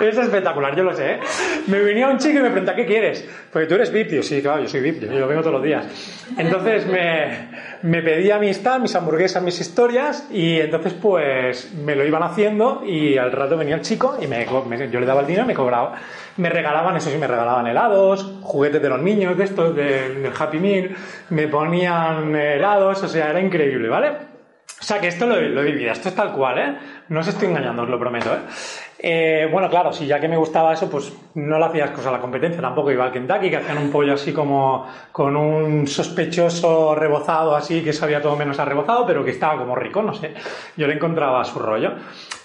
Es espectacular, yo lo sé. ¿eh? Me venía un chico y me preguntaba, ¿qué quieres? Porque tú eres VIP. Yo, sí, claro, yo soy VIP, yo lo vengo todos los días. Entonces me, me pedía mi stand, mis hamburguesas, mis historias y entonces pues me lo iban haciendo y al rato venía el chico y me, yo le daba el dinero y me cobraba. Me regalaban, eso sí, me regalaban helados, juguetes de los niños, de estos, del Happy Meal, me ponían helados, o sea, era increíble, ¿vale? O sea, que esto lo, lo he vivido, esto es tal cual, ¿eh? No os estoy engañando, os lo prometo, ¿eh? Eh, bueno, claro, si ya que me gustaba eso, pues no le hacías cosas a la competencia, tampoco iba al Kentucky, que hacían un pollo así como con un sospechoso rebozado así, que sabía todo menos a rebozado, pero que estaba como rico, no sé. Yo le encontraba su rollo.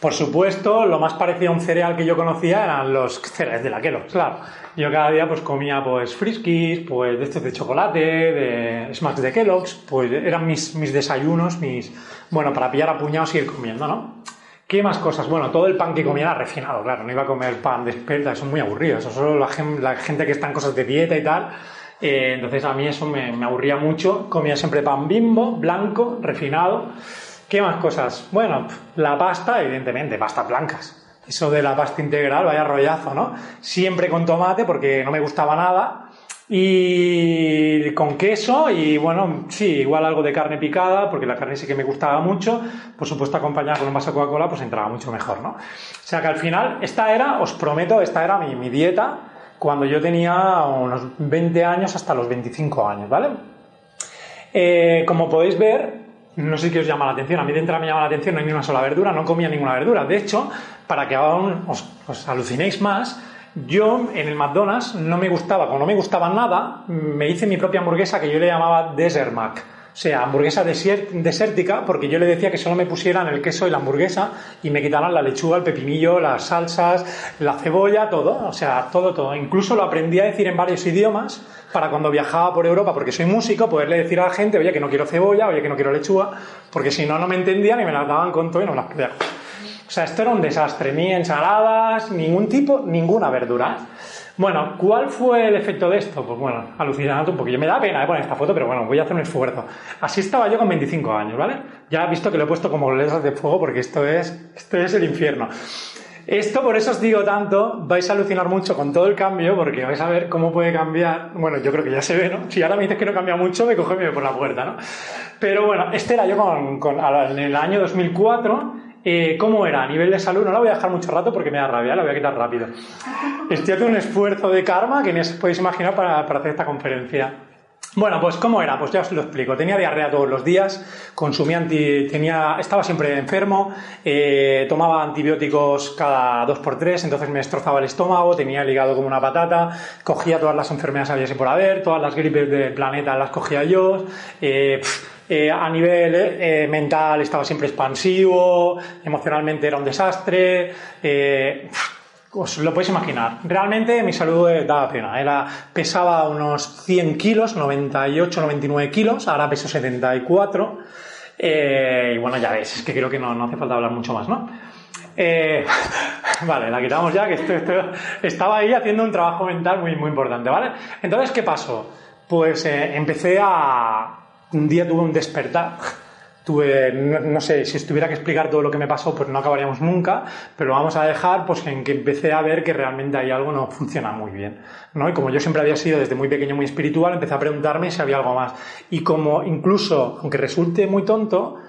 Por supuesto, lo más parecido a un cereal que yo conocía eran los cereales de la Kellogg's, claro. Yo cada día pues comía pues friskies, pues de estos de chocolate, de smacks de Kellogg's, pues eran mis, mis desayunos, mis... Bueno, para pillar a puñados y ir comiendo, ¿no? ¿Qué más cosas? Bueno, todo el pan que comía era refinado, claro, no iba a comer pan de espelta, eso es muy aburrido, eso solo la, gente, que está en cosas de dieta y tal. Eh, entonces a mí eso me, aburría mucho, comía siempre pan bimbo, blanco, refinado. ¿Qué más cosas? Bueno, la pasta, evidentemente, pastas blancas. Eso de la pasta integral, vaya rollazo, ¿no? Siempre con tomate porque no me gustaba nada y con queso y bueno, sí, igual algo de carne picada, porque la carne sí que me gustaba mucho, por supuesto acompañada con un vaso de Coca-Cola, pues entraba mucho mejor, ¿no? O sea que al final, esta era, os prometo, esta era mi, dieta cuando yo tenía unos 20 años hasta los 25 años, ¿vale? Eh, como podéis ver, no sé qué os llama la atención, a mí dentro me llama la atención, no hay ni una sola verdura, no comía ninguna verdura. De hecho, para que aún os alucinéis más, yo en el McDonald's no me gustaba, como no me gustaba nada, me hice mi propia hamburguesa que yo le llamaba Desert Mac. O sea, hamburguesa desértica, porque yo le decía que solo me pusieran el queso y la hamburguesa y me quitaran la lechuga, el pepinillo, las salsas, la cebolla, todo. O sea, todo, todo. Incluso lo aprendí a decir en varios idiomas para cuando viajaba por Europa, porque soy músico, poderle decir a la gente, oye, que no quiero cebolla, oye, que no quiero lechuga, porque si no, no me entendían y me las daban con todo y no me las podía o sea, esto era un desastre, ni ensaladas, ningún tipo, ninguna verdura. Bueno, ¿cuál fue el efecto de esto? Pues bueno, alucinante un poquillo. Me da pena poner esta foto, pero bueno, voy a hacer un esfuerzo. Así estaba yo con 25 años, ¿vale? Ya he visto que lo he puesto como letras de fuego porque esto es, esto es el infierno. Esto, por eso os digo tanto, vais a alucinar mucho con todo el cambio, porque vais a ver cómo puede cambiar. Bueno, yo creo que ya se ve, ¿no? Si ahora me dices que no cambia mucho, me coge y por la puerta, ¿no? Pero bueno, este era yo con, con en el año 2004 eh, ¿Cómo era? A nivel de salud, no la voy a dejar mucho rato porque me da rabia, la voy a quitar rápido. Estoy haciendo un esfuerzo de karma que ni podéis imaginar para, hacer esta conferencia. Bueno, pues ¿cómo era? Pues ya os lo explico. Tenía diarrea todos los días, consumía anti, tenía, estaba siempre enfermo, eh, tomaba antibióticos cada dos por tres, entonces me destrozaba el estómago, tenía el hígado como una patata, cogía todas las enfermedades habidas y por haber, todas las gripes del planeta las cogía yo. Eh, eh, a nivel eh, mental estaba siempre expansivo, emocionalmente era un desastre, eh, os lo podéis imaginar. Realmente mi salud daba pena. Era, pesaba unos 100 kilos, 98, 99 kilos, ahora peso 74. Eh, y bueno, ya veis, es que creo que no, no hace falta hablar mucho más, ¿no? Vale, la quitamos ya, que esto, estaba ahí haciendo un trabajo mental muy, muy importante, ¿vale? Entonces, ¿qué pasó? Pues empecé a... Un día tuve un despertar. Tuve, no, sé, si os tuviera que explicar todo lo que me pasó, pues no acabaríamos nunca, pero vamos a dejar pues en que empecé a ver que realmente hay algo no funciona muy bien, ¿no? Y como yo siempre había sido desde muy pequeño muy espiritual, empecé a preguntarme si había algo más. Y como incluso, aunque resulte muy tonto,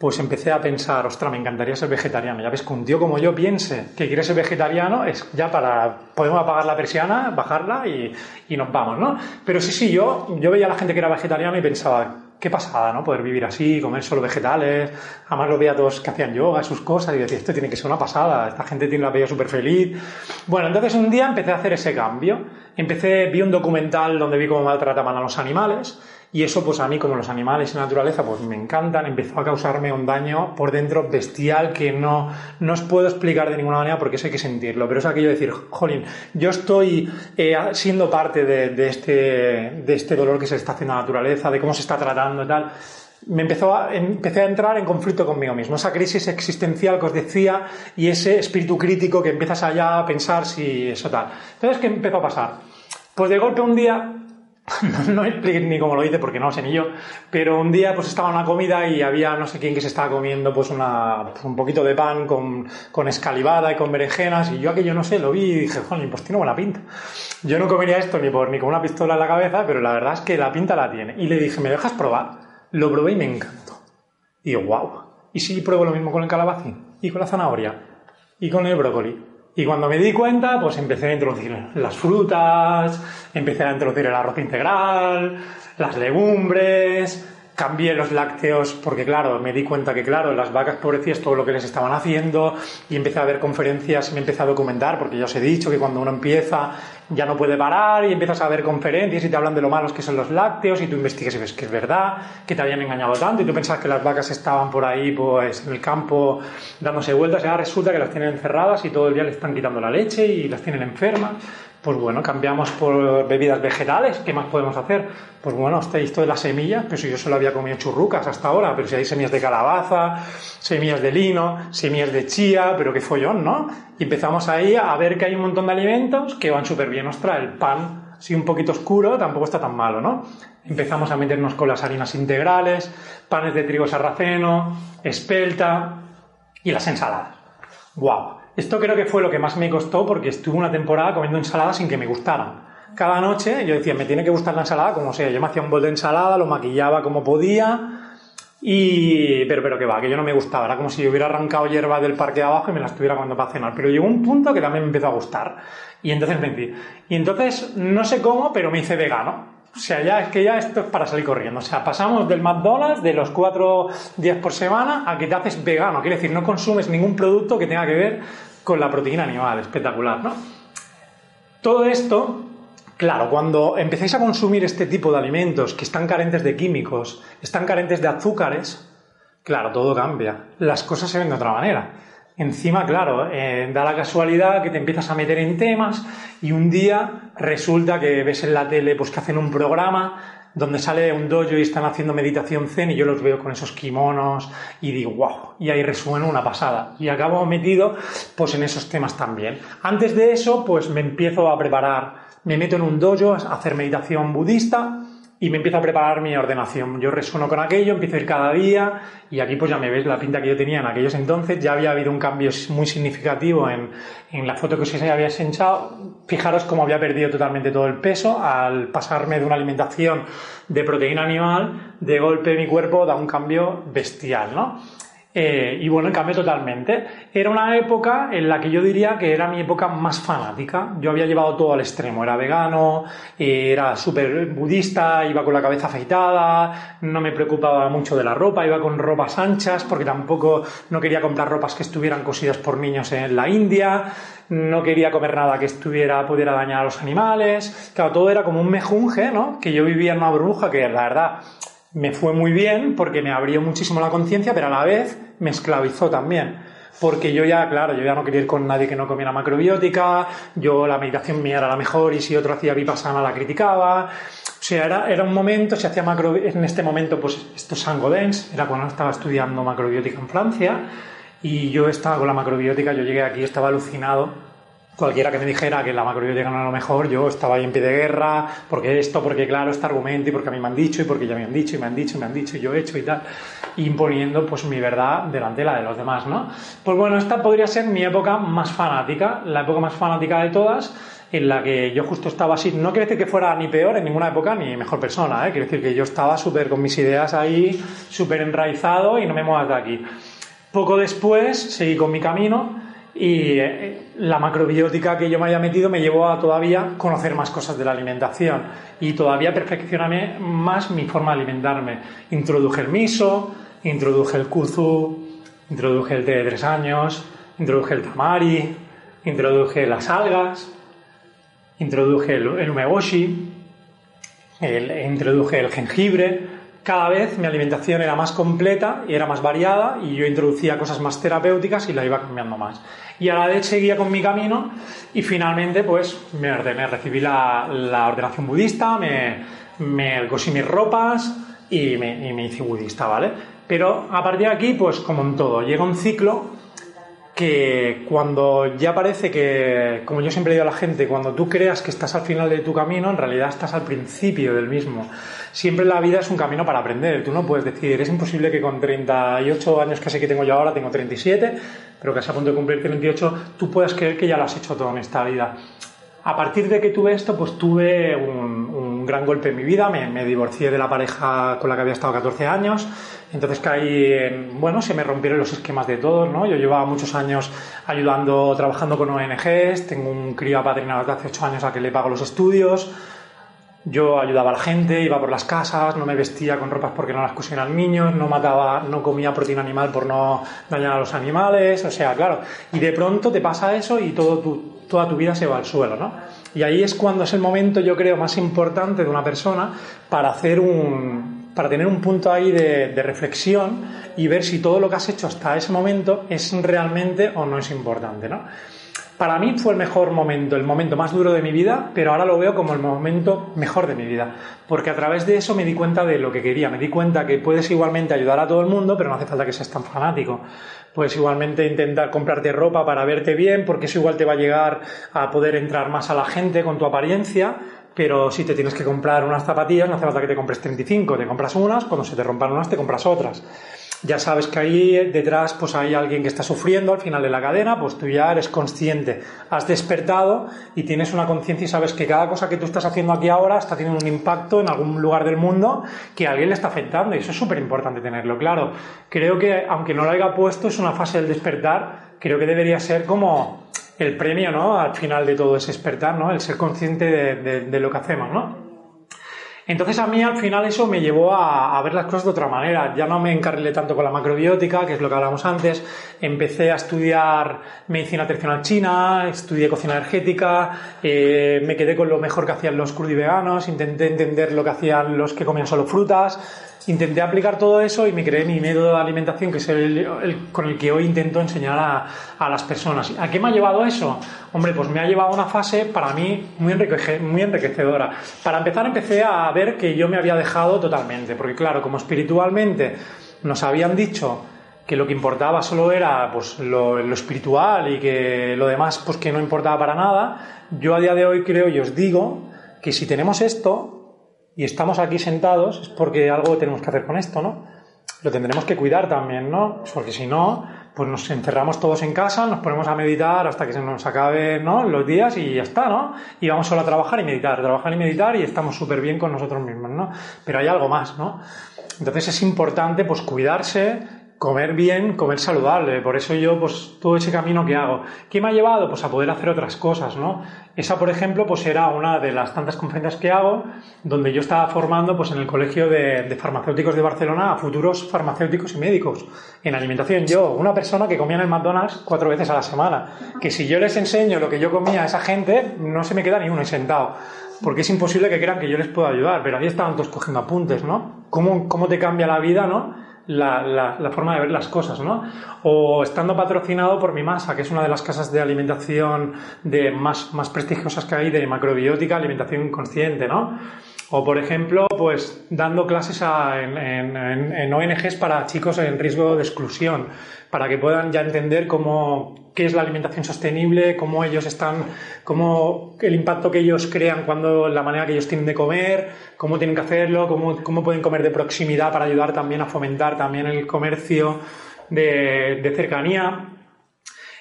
pues empecé a pensar, ostras, me encantaría ser vegetariano. Ya ves que un tío como yo piense que quiere ser vegetariano es ya para, podemos apagar la persiana, bajarla y, y nos vamos, ¿no? Pero sí, sí, yo, yo veía a la gente que era vegetariana y pensaba, qué pasada, ¿no? Poder vivir así, comer solo vegetales. Además lo veía a todos que hacían yoga, sus cosas, y decía, esto tiene que ser una pasada, esta gente tiene la vida súper feliz. Bueno, entonces un día empecé a hacer ese cambio. Empecé, vi un documental donde vi cómo maltrataban a los animales. Y eso, pues a mí, como los animales y naturaleza, pues me encantan, empezó a causarme un daño por dentro bestial que no, no os puedo explicar de ninguna manera porque eso hay que sentirlo. Pero es aquello de decir, jolín, yo estoy eh, siendo parte de, de este, de este dolor que se está haciendo a la naturaleza, de cómo se está tratando y tal. Me empezó empecé a entrar en conflicto conmigo mismo, esa crisis existencial que os decía y ese espíritu crítico que empiezas allá a pensar si eso tal. Entonces, ¿qué empezó a pasar? Pues de golpe un día no, no expliqué ni cómo lo hice porque no lo sé ni yo, pero un día pues estaba en una comida y había no sé quién que se estaba comiendo pues una, pues, un poquito de pan con, con escalivada y con berenjenas y yo aquello no sé, lo vi y dije, joder, pues tiene buena pinta. Yo no comería esto ni por ni con una pistola en la cabeza, pero la verdad es que la pinta la tiene. Y le dije, ¿me dejas probar? Lo probé y me encantó. Y digo, wow. ¿Y si pruebo lo mismo con el calabacín? ¿Y con la zanahoria? ¿Y con el brócoli? Y cuando me di cuenta, pues empecé a introducir las frutas, empecé a introducir el arroz integral, las legumbres, cambié los lácteos porque claro, me di cuenta que claro, las vacas pobrecillas todo lo que les estaban haciendo y empecé a ver conferencias y me empecé a documentar porque ya os he dicho que cuando uno empieza ya no puede parar y empiezas a ver conferencias y te hablan de lo malos que son los lácteos y tú investigas y ves que es verdad, que te habían engañado tanto y tú pensabas que las vacas estaban por ahí pues en el campo dándose vueltas y ahora resulta que las tienen encerradas y todo el día le están quitando la leche y las tienen enfermas. Pues bueno, cambiamos por bebidas vegetales, ¿qué más podemos hacer? Pues bueno, hasta esto de las semillas, pues yo solo había comido churrucas hasta ahora, pero si hay semillas de calabaza, semillas de lino, semillas de chía, pero qué follón, ¿no? Y empezamos ahí a ver que hay un montón de alimentos que van súper bien. Ostras, el pan, si un poquito oscuro, tampoco está tan malo, ¿no? Empezamos a meternos con las harinas integrales, panes de trigo sarraceno, espelta y las ensaladas. ¡Guau! Esto creo que fue lo que más me costó porque estuve una temporada comiendo ensaladas sin que me gustaran. Cada noche yo decía, me tiene que gustar la ensalada como sea. Yo me hacía un bol de ensalada, lo maquillaba como podía y... Pero, pero que va, que yo no me gustaba. Era como si yo hubiera arrancado hierba del parque de abajo y me la estuviera comiendo para cenar. Pero llegó un punto que también me empezó a gustar. Y entonces vencí. Y entonces, no sé cómo, pero me hice vegano. O sea, ya es que ya esto es para salir corriendo. O sea, pasamos del McDonald's de los cuatro días por semana a que te haces vegano. Quiere decir, no consumes ningún producto que tenga que ver con la proteína animal. Espectacular, ¿no? Todo esto, claro, cuando empecéis a consumir este tipo de alimentos que están carentes de químicos, están carentes de azúcares, claro, todo cambia. Las cosas se ven de otra manera. Encima, claro, eh, da la casualidad que te empiezas a meter en temas y un día resulta que ves en la tele pues que hacen un programa donde sale un dojo y están haciendo meditación zen y yo los veo con esos kimonos y digo, wow, y ahí resuena una pasada. Y acabo metido pues en esos temas también. Antes de eso, pues me empiezo a preparar, me meto en un dojo a hacer meditación budista y me empiezo a preparar mi ordenación. Yo resueno con aquello, empiezo a ir cada día y aquí pues ya me ves la pinta que yo tenía en aquellos entonces. Ya había habido un cambio muy significativo en, en la foto que os había enseñado. Fijaros cómo había perdido totalmente todo el peso al pasarme de una alimentación de proteína animal. De golpe mi cuerpo da un cambio bestial, ¿no? Eh, y bueno, cambié totalmente. Era una época en la que yo diría que era mi época más fanática. Yo había llevado todo al extremo. Era vegano, eh, era súper budista, iba con la cabeza afeitada, no me preocupaba mucho de la ropa, iba con ropas anchas porque tampoco no quería comprar ropas que estuvieran cosidas por niños en la India, no quería comer nada que estuviera, pudiera dañar a los animales. Claro, todo era como un mejunje, ¿no? Que yo vivía en una burbuja que la verdad me fue muy bien porque me abrió muchísimo la conciencia, pero a la vez me esclavizó también. porque yo ya, claro, yo ya no quería ir con nadie que no comiera macrobiótica, yo la meditación mía era la mejor y si otro hacía vipassana la criticaba. O sea, era, era un momento, se hacía macro, en este momento, pues esto es Sangodens, era cuando estaba estudiando macrobiótica en Francia y yo estaba con la macrobiótica, yo llegué aquí, estaba alucinado cualquiera que me dijera que la macrobiótica no era lo mejor, yo estaba ahí en pie de guerra, porque esto, porque claro, este argumento, y porque a mí me han dicho, y porque ya me han dicho, y me han dicho, y me han dicho, y yo he hecho y tal, imponiendo pues mi verdad delante de la de los demás, ¿no? Pues bueno, esta podría ser mi época más fanática, la época más fanática de todas, en la que yo justo estaba así, no quiere decir que fuera ni peor en ninguna época ni mejor persona, ¿eh? quiere decir que yo estaba súper con mis ideas ahí, súper enraizado y no me muevas de aquí. Poco después seguí con mi camino, y eh, la macrobiótica que yo me haya metido me llevó a todavía conocer más cosas de la alimentación y todavía perfeccionarme más mi forma de alimentarme. Introduje el miso, introduje el kuzu, introduje el té de tres años, introduje el tamari, introduje las algas, introduje el, el umeboshi, introduje el jengibre cada vez mi alimentación era más completa y era más variada y yo introducía cosas más terapéuticas y la iba cambiando más. Y a la vez seguía con mi camino y finalmente pues me ordené, recibí la, ordenación budista, me, cosí mis ropas y me, y me hice budista, ¿vale? Pero a partir de aquí pues como en todo, llega un ciclo que cuando ya parece que, como yo siempre digo a la gente, cuando tú creas que estás al final de tu camino, en realidad estás al principio del mismo. Siempre la vida es un camino para aprender. Tú no puedes decir, es imposible que con 38 años que sé que tengo yo ahora, tengo 37, pero que a punto de cumplir 38, tú puedas creer que ya lo has hecho todo en esta vida. A partir de que tuve esto, pues tuve un, gran golpe en mi vida. Me, me, divorcié de la pareja con la que había estado 14 años. Entonces caí en, bueno, se me rompieron los esquemas de todos, ¿no? Yo llevaba muchos años ayudando, trabajando con ONGs. Tengo un crío apadrinado de hace 8 años a que le pago los estudios. Yo ayudaba a la gente, iba por las casas, no me vestía con ropas porque no las cosían niños, no mataba, no comía proteína animal por no dañar a los animales, o sea, claro. Y de pronto te pasa eso y todo tu, toda tu vida se va al suelo, ¿no? Y ahí es cuando es el momento, yo creo, más importante de una persona para hacer un, para tener un punto ahí de, reflexión y ver si todo lo que has hecho hasta ese momento es realmente o no es importante, ¿no? Para mí fue el mejor momento, el momento más duro de mi vida, pero ahora lo veo como el momento mejor de mi vida, porque a través de eso me di cuenta de lo que quería, me di cuenta que puedes igualmente ayudar a todo el mundo, pero no hace falta que seas tan fanático. Puedes igualmente intentar comprarte ropa para verte bien, porque eso igual te va a llegar a poder entrar más a la gente con tu apariencia, pero si te tienes que comprar unas zapatillas, no hace falta que te compres 35, te compras unas, cuando se te rompan unas, te compras otras ya sabes que ahí detrás pues hay alguien que está sufriendo al final de la cadena, pues tú ya eres consciente, has despertado y tienes una conciencia y sabes que cada cosa que tú estás haciendo aquí ahora está teniendo un impacto en algún lugar del mundo que a alguien le está afectando y eso es súper importante tenerlo claro. Creo que aunque no lo haya puesto es una fase del despertar, creo que debería ser como el premio, ¿no? Al final de todo ese despertar, ¿no? El ser consciente de, de lo que hacemos, ¿no? Entonces a mí al final eso me llevó a, ver las cosas de otra manera. Ya no me encarrilé tanto con la macrobiótica, que es lo que hablábamos antes. Empecé a estudiar medicina tradicional china, estudié cocina energética, eh, me quedé con lo mejor que hacían los veganos, intenté entender lo que hacían los que comían solo frutas intenté aplicar todo eso y me creé mi método de alimentación, que es el, con el que hoy intento enseñar a, a, las personas. ¿A qué me ha llevado eso? Hombre, pues me ha llevado a una fase para mí muy, muy enriquecedora. Para empezar, empecé a ver que yo me había dejado totalmente, porque claro, como espiritualmente nos habían dicho que lo que importaba solo era pues, lo, lo, espiritual y que lo demás pues que no importaba para nada, yo a día de hoy creo y os digo que si tenemos esto, y estamos aquí sentados es porque algo tenemos que hacer con esto, ¿no? Lo tendremos que cuidar también, ¿no? Porque si no, pues nos encerramos todos en casa, nos ponemos a meditar hasta que se nos acabe, ¿no? Los días y ya está, ¿no? Y vamos solo a trabajar y meditar, trabajar y meditar y estamos súper bien con nosotros mismos, ¿no? Pero hay algo más, ¿no? Entonces es importante, pues, cuidarse, comer bien, comer saludable. Por eso yo, pues, todo ese camino que hago. ¿Qué me ha llevado? Pues a poder hacer otras cosas, ¿no? Esa, por ejemplo, pues era una de las tantas conferencias que hago, donde yo estaba formando, pues, en el Colegio de, Farmacéuticos de Barcelona a futuros farmacéuticos y médicos en alimentación. Yo, una persona que comía en el McDonald's cuatro veces a la semana, que si yo les enseño lo que yo comía a esa gente, no se me queda ni uno sentado porque es imposible que crean que yo les pueda ayudar, pero ahí estaban todos cogiendo apuntes, ¿no? ¿Cómo, cómo te cambia la vida, ¿no? La, forma de ver las cosas, ¿no? O estando patrocinado por mi masa, que es una de las casas de alimentación de más, más prestigiosas que hay de macrobiótica, alimentación consciente, ¿no? O, por ejemplo, pues dando clases en- en ONGs para chicos en riesgo de exclusión, para que puedan ya entender cómo, qué es la alimentación sostenible, cómo ellos están, cómo el impacto que ellos crean cuando, la manera que ellos tienen de comer, cómo tienen que hacerlo, cómo, cómo pueden comer de proximidad para ayudar también a fomentar también el comercio de, cercanía.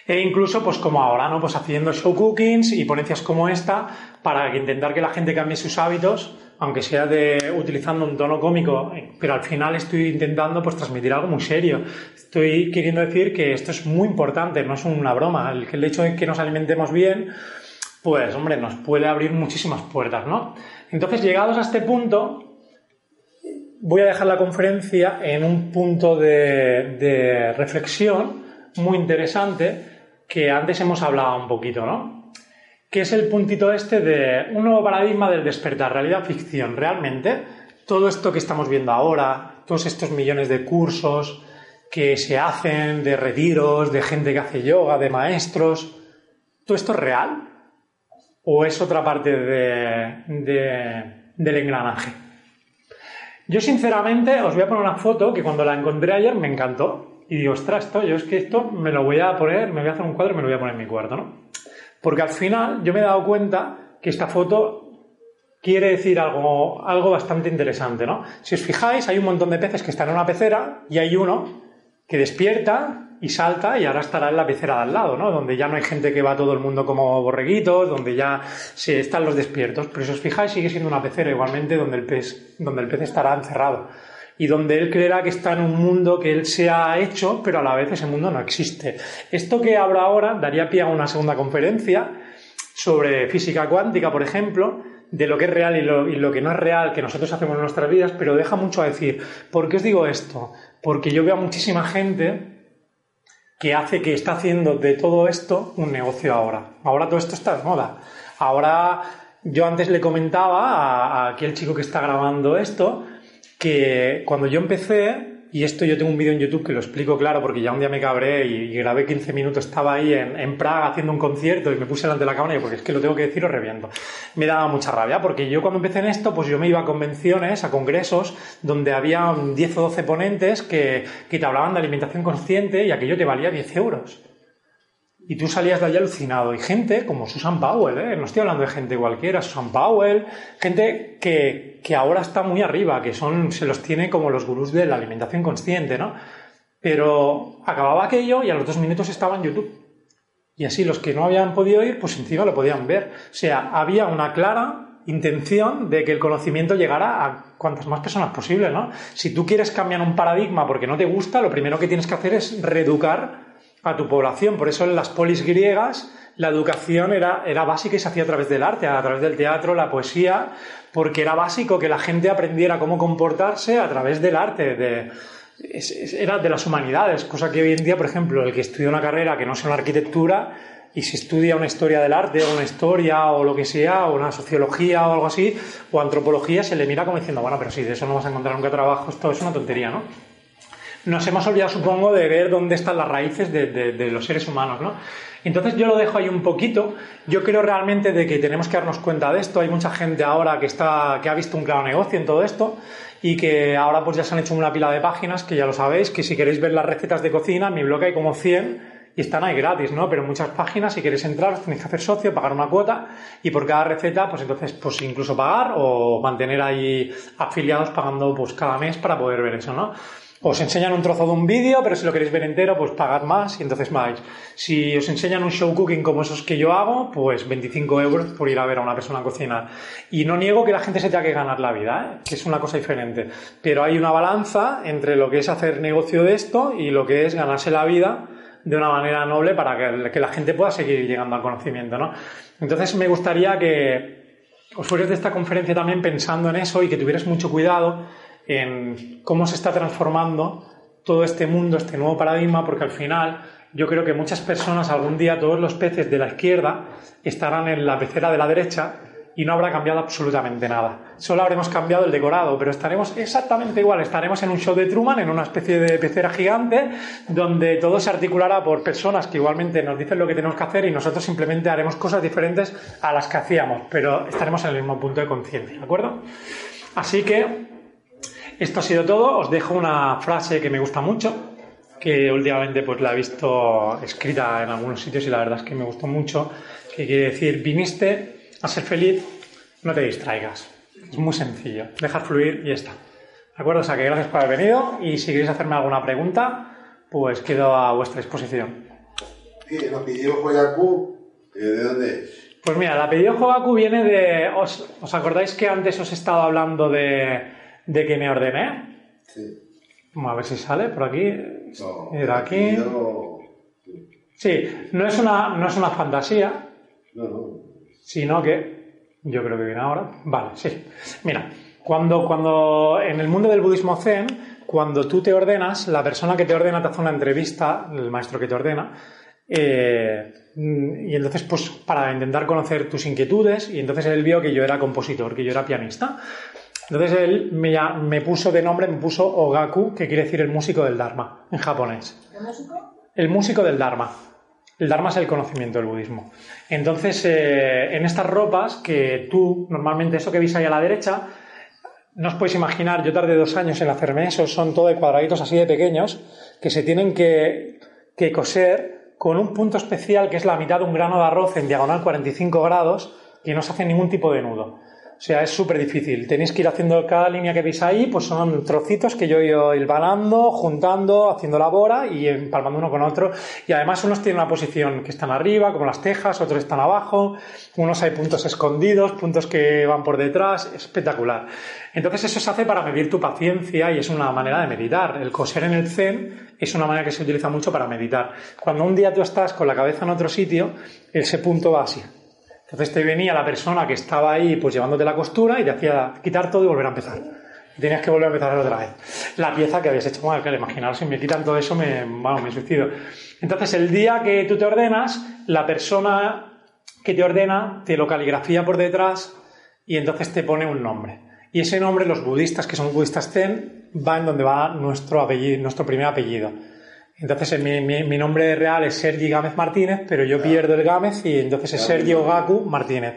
E incluso, pues como ahora, ¿no? Pues haciendo show cookings y ponencias como esta para intentar que la gente cambie sus hábitos, aunque sea de utilizando un tono cómico, pero al final estoy intentando pues transmitir algo muy serio. Estoy queriendo decir que esto es muy importante, no es una broma. El, hecho de que nos alimentemos bien, pues hombre, nos puede abrir muchísimas puertas, ¿no? Entonces, llegados a este punto, voy a dejar la conferencia en un punto de reflexión muy interesante que antes hemos hablado un poquito, ¿no? Que es el puntito este de un nuevo paradigma del despertar, realidad ficción. Realmente, todo esto que estamos viendo ahora, todos estos millones de cursos que se hacen, de retiros, de gente que hace yoga, de maestros, ¿todo esto es real? ¿O es otra parte de- de- del engranaje? Yo sinceramente os voy a poner una foto que cuando la encontré ayer me encantó. Y digo, ostras, esto, yo es que esto me lo voy a poner, me voy a hacer un cuadro y me lo voy a poner en mi cuarto, ¿no? Porque al final yo me he dado cuenta que esta foto quiere decir algo, algo bastante interesante, ¿no? Si os fijáis, hay un montón de peces que están en una pecera y hay uno que despierta y salta y ahora estará en la pecera de al lado, ¿no? Donde ya no hay gente que va todo el mundo como borreguitos, donde ya se están los despiertos. Pero si os fijáis, sigue siendo una pecera igualmente donde el pez, donde el pez estará encerrado. Y donde él creerá que está en un mundo que él se ha hecho, pero a la vez ese mundo no existe. Esto que abro ahora daría pie a una segunda conferencia sobre física cuántica, por ejemplo, de lo que es real y lo, y lo que no es real que nosotros hacemos en nuestras vidas, pero deja mucho a decir. ¿Por qué os digo esto? Porque yo veo a muchísima gente que hace que está haciendo de todo esto un negocio ahora. Ahora todo esto está de moda. Ahora yo antes le comentaba a aquel chico que está grabando esto que cuando yo empecé, y esto yo tengo un vídeo en YouTube que lo explico claro porque ya un día me cabré y, grabé 15 minutos, estaba ahí en, Praga haciendo un concierto y me puse delante de la cámara y porque es que lo tengo que decir, os reviento. Me daba mucha rabia porque yo cuando empecé en esto, pues yo me iba a convenciones, a congresos, donde había 10 o 12 ponentes que, que te hablaban de alimentación consciente y aquello te valía 10 euros. Y tú salías de allí alucinado. Y gente como Susan Powell, ¿eh? no estoy hablando de gente cualquiera, Susan Powell, gente que, que ahora está muy arriba, que son, se los tiene como los gurús de la alimentación consciente, ¿no? Pero acababa aquello y a los dos minutos estaba en YouTube. Y así los que no habían podido ir, pues encima lo podían ver. O sea, había una clara intención de que el conocimiento llegara a cuantas más personas posible, ¿no? Si tú quieres cambiar un paradigma porque no te gusta, lo primero que tienes que hacer es reeducar a tu población. Por eso en las polis griegas la educación era, era básica y se hacía a través del arte, a través del teatro, la poesía, porque era básico que la gente aprendiera cómo comportarse a través del arte, de, era de las humanidades, cosa que hoy en día, por ejemplo, el que estudia una carrera que no sea una arquitectura y si estudia una historia del arte o una historia o lo que sea, o una sociología o algo así, o antropología, se le mira como diciendo, bueno, pero si de eso no vas a encontrar nunca trabajo, esto es una tontería, ¿no? Nos hemos olvidado, supongo, de ver dónde están las raíces de, los seres humanos, ¿no? Entonces yo lo dejo ahí un poquito. Yo creo realmente de que tenemos que darnos cuenta de esto. Hay mucha gente ahora que está, que ha visto un claro negocio en todo esto y que ahora pues ya se han hecho una pila de páginas que ya lo sabéis, que si queréis ver las recetas de cocina, en mi blog hay como 100 y están ahí gratis, ¿no? Pero muchas páginas, si queréis entrar, os tenéis que hacer socio, pagar una cuota y por cada receta, pues entonces, pues incluso pagar o mantener ahí afiliados pagando pues cada mes para poder ver eso, ¿no? Os enseñan un trozo de un vídeo, pero si lo queréis ver entero, pues pagad más y entonces vais. Si os enseñan un show cooking como esos que yo hago, pues 25 euros por ir a ver a una persona cocinar. Y no niego que la gente se tenga que ganar la vida, ¿eh? que es una cosa diferente. Pero hay una balanza entre lo que es hacer negocio de esto y lo que es ganarse la vida de una manera noble para que, que la gente pueda seguir llegando al conocimiento, ¿no? Entonces me gustaría que os fuerais de esta conferencia también pensando en eso y que tuvierais mucho cuidado en cómo se está transformando todo este mundo, este nuevo paradigma, porque al final yo creo que muchas personas algún día, todos los peces de la izquierda, estarán en la pecera de la derecha y no habrá cambiado absolutamente nada. Solo habremos cambiado el decorado, pero estaremos exactamente igual. Estaremos en un show de Truman, en una especie de pecera gigante, donde todo se articulará por personas que igualmente nos dicen lo que tenemos que hacer y nosotros simplemente haremos cosas diferentes a las que hacíamos, pero estaremos en el mismo punto de conciencia, ¿de acuerdo? Así que esto ha sido todo. Os dejo una frase que me gusta mucho, que últimamente pues la he visto escrita en algunos sitios y la verdad es que me gustó mucho, que quiere decir, viniste a ser feliz, no te distraigas. Es muy sencillo. Dejar fluir y ya está. ¿De acuerdo? O sea que gracias por haber venido y si queréis hacerme alguna pregunta, pues quedo a vuestra disposición. ¿Qué? ¿Lo pidió Joyaku? ¿De dónde es? Pues mira, el apellido Jogaku viene de... ¿os, os acordáis que antes os he estado hablando de, de que me ordené? Sí. Vamos a ver si sale por aquí. No, Mira, aquí. Sí, no es una, no es una fantasía, No, no. sino que yo creo que viene ahora. Vale, sí. Mira, cuando, cuando en el mundo del budismo zen, cuando tú te ordenas, la persona que te ordena te hace una entrevista, el maestro que te ordena, eh, y entonces, pues, para intentar conocer tus inquietudes, y entonces él vio que yo era compositor, que yo era pianista. Entonces él me, me puso de nombre, me puso Ogaku, que quiere decir el músico del Dharma, en japonés. ¿El músico? El músico del Dharma. El Dharma es el conocimiento del budismo. Entonces, eh, en estas ropas que tú, normalmente eso que veis ahí a la derecha, no os podéis imaginar, yo tardé dos años en hacerme eso, son todo de cuadraditos así de pequeños, que se tienen que, que coser con un punto especial que es la mitad de un grano de arroz en diagonal 45 grados, que no se hace ningún tipo de nudo. O sea, es súper difícil. Tenéis que ir haciendo cada línea que veis ahí, pues son trocitos que yo he ido hilvanando, juntando, haciendo la bora y empalmando uno con otro. Y además unos tienen una posición que están arriba, como las tejas, otros están abajo, unos hay puntos escondidos, puntos que van por detrás, espectacular. Entonces eso se hace para medir tu paciencia y es una manera de meditar. El coser en el zen es una manera que se utiliza mucho para meditar. Cuando un día tú estás con la cabeza en otro sitio, ese punto va así. Entonces te venía la persona que estaba ahí pues llevándote la costura y te hacía quitar todo y volver a empezar. Tenías que volver a empezar otra vez. La pieza que habías hecho, bueno, que imaginaros, si me quitan todo eso, me, vamos, me suicido. Entonces el día que tú te ordenas, la persona que te ordena te lo caligrafía por detrás y entonces te pone un nombre. Y ese nombre, los budistas, que son budistas zen, va en donde va nuestro primer apellido. Entonces eh, mi, mi- mi nombre real es Sergi Gámez Martínez, pero yo pierdo el Gámez y entonces es Sergio Gaku Martínez.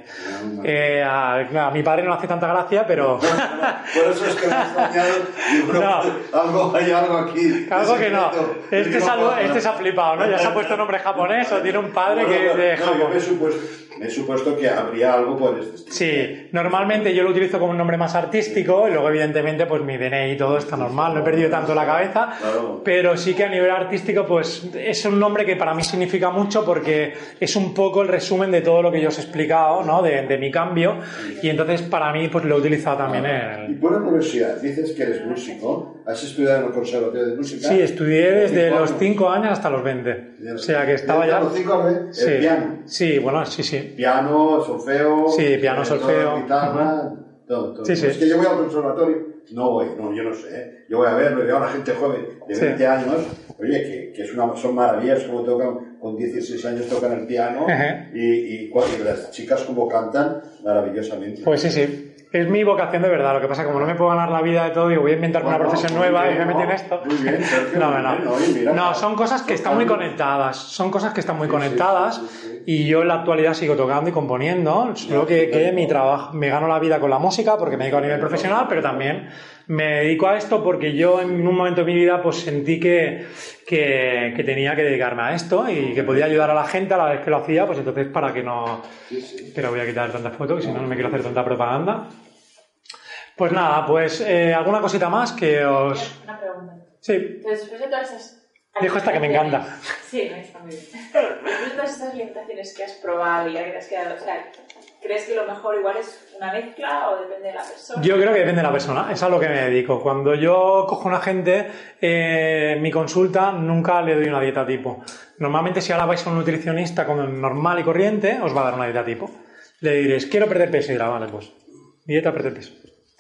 Eh, a, a mi padre no hace tanta gracia, pero Por eso es que me has. Digo, No. algo, hay algo aquí. algo que no. Este Digo, se, ha, no, este se ha flipado, ¿no? Ya se ha puesto nombre japonés o tiene un padre que es de Japón. me he, supuesto, me he supuesto que habría algo por este estilo. Sí, normalmente yo lo utilizo como un nombre más artístico y luego evidentemente pues mi DNI y todo está normal, no he perdido tanto la cabeza, Claro. pero sí que a nivel artístico pues es un nombre que para mí significa mucho porque es un poco el resumen de todo lo que yo os he explicado, ¿no? De, de mi cambio y entonces para mí pues lo he utilizado también en Y por curiosidad, dices que eres músico, has estudiado en el Conservatorio de Música. Sí, estudié desde los años. 5 años hasta los 20. O sea que estaba ya... los cinco años, el Sí, piano. sí, bueno, sí, sí. Piano, solfeo. Sí, piano, eh, solfeo. guitarra, todo, todo. Sí, sí. Es que yo voy al conservatorio, no voy, no, yo no sé. ¿eh? Yo voy a verlo, veo a la gente joven de Sí. 20 años, oye, que, que es una, son maravillas como tocan, con 16 años tocan el piano y, y, y las chicas como cantan maravillosamente. Pues sí, sí. Es mi vocación de verdad. Lo que pasa como no me puedo ganar la vida de todo, digo, voy a inventarme una profesión nueva bien, y me metí ¿no? en esto. Muy bien, Sergio, no, no, bien, oye, mira, no. pues, son cosas que están muy conectadas. Son cosas que están muy Sí, conectadas sí, sí, sí. y yo en la actualidad sigo tocando y componiendo. Solo que, que mi trabajo, me gano la vida con la música porque me dedico a nivel profesional, pero también me dedico a esto porque yo en un momento de mi vida pues sentí que, que, que tenía que dedicarme a esto y que podía ayudar a la gente a la vez que lo hacía, pues entonces para que no, pero voy a quitar tantas fotos, que si no, no me quiero hacer tanta propaganda. Pues nada, pues eh, alguna cosita más que os... Una pregunta. Sí, Entonces, después de todas esas... Dejo esta que me encanta. Sí, me está muy bien. Después de todas estas limitaciones que has probado y que has quedado, o sea, ¿crees que lo mejor igual es una mezcla o depende de la persona? yo creo que depende de la persona, es a lo que me dedico. Cuando yo cojo a una gente, eh, mi consulta nunca le doy una dieta tipo. Normalmente si ahora vais a un nutricionista como normal y corriente, os va a dar una dieta tipo. Le diréis, quiero perder peso y dirá, vale, pues, dieta perder peso.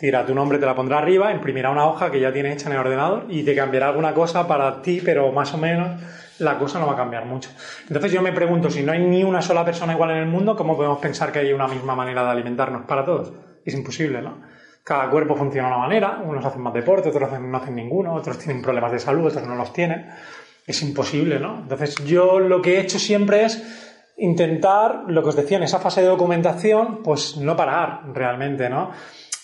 Tira tu nombre, te la pondrá arriba, imprimirá una hoja que ya tiene hecha en el ordenador y te cambiará alguna cosa para ti, pero más o menos la cosa no va a cambiar mucho. Entonces yo me pregunto, si no hay ni una sola persona igual en el mundo, ¿cómo podemos pensar que hay una misma manera de alimentarnos para todos? Es imposible, ¿no? Cada cuerpo funciona de una manera, unos hacen más deporte, otros no hacen ninguno, otros tienen problemas de salud, otros no los tienen. Es imposible, ¿no? Entonces yo lo que he hecho siempre es intentar, lo que os decía, en esa fase de documentación, pues no parar realmente, ¿no?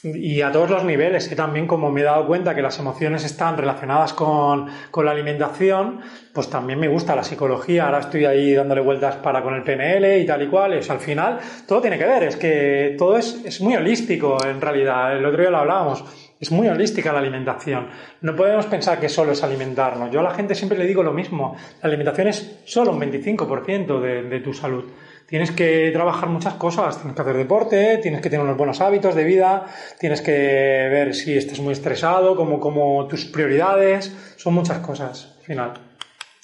Y a todos los niveles, y también como me he dado cuenta que las emociones están relacionadas con, la alimentación, pues también me gusta la psicología, ahora estoy ahí dándole vueltas para con el PNL y tal y cual, al final todo tiene que ver, es que todo es, es muy holístico en realidad, el otro día lo hablábamos, es muy holística la alimentación. No podemos pensar que solo es alimentarnos. Yo a la gente siempre le digo lo mismo. La alimentación es solo un 25% de, de tu salud. Tienes que trabajar muchas cosas, tienes que hacer deporte, tienes que tener unos buenos hábitos de vida, tienes que ver si estás muy estresado, como, como tus prioridades, son muchas cosas, al final.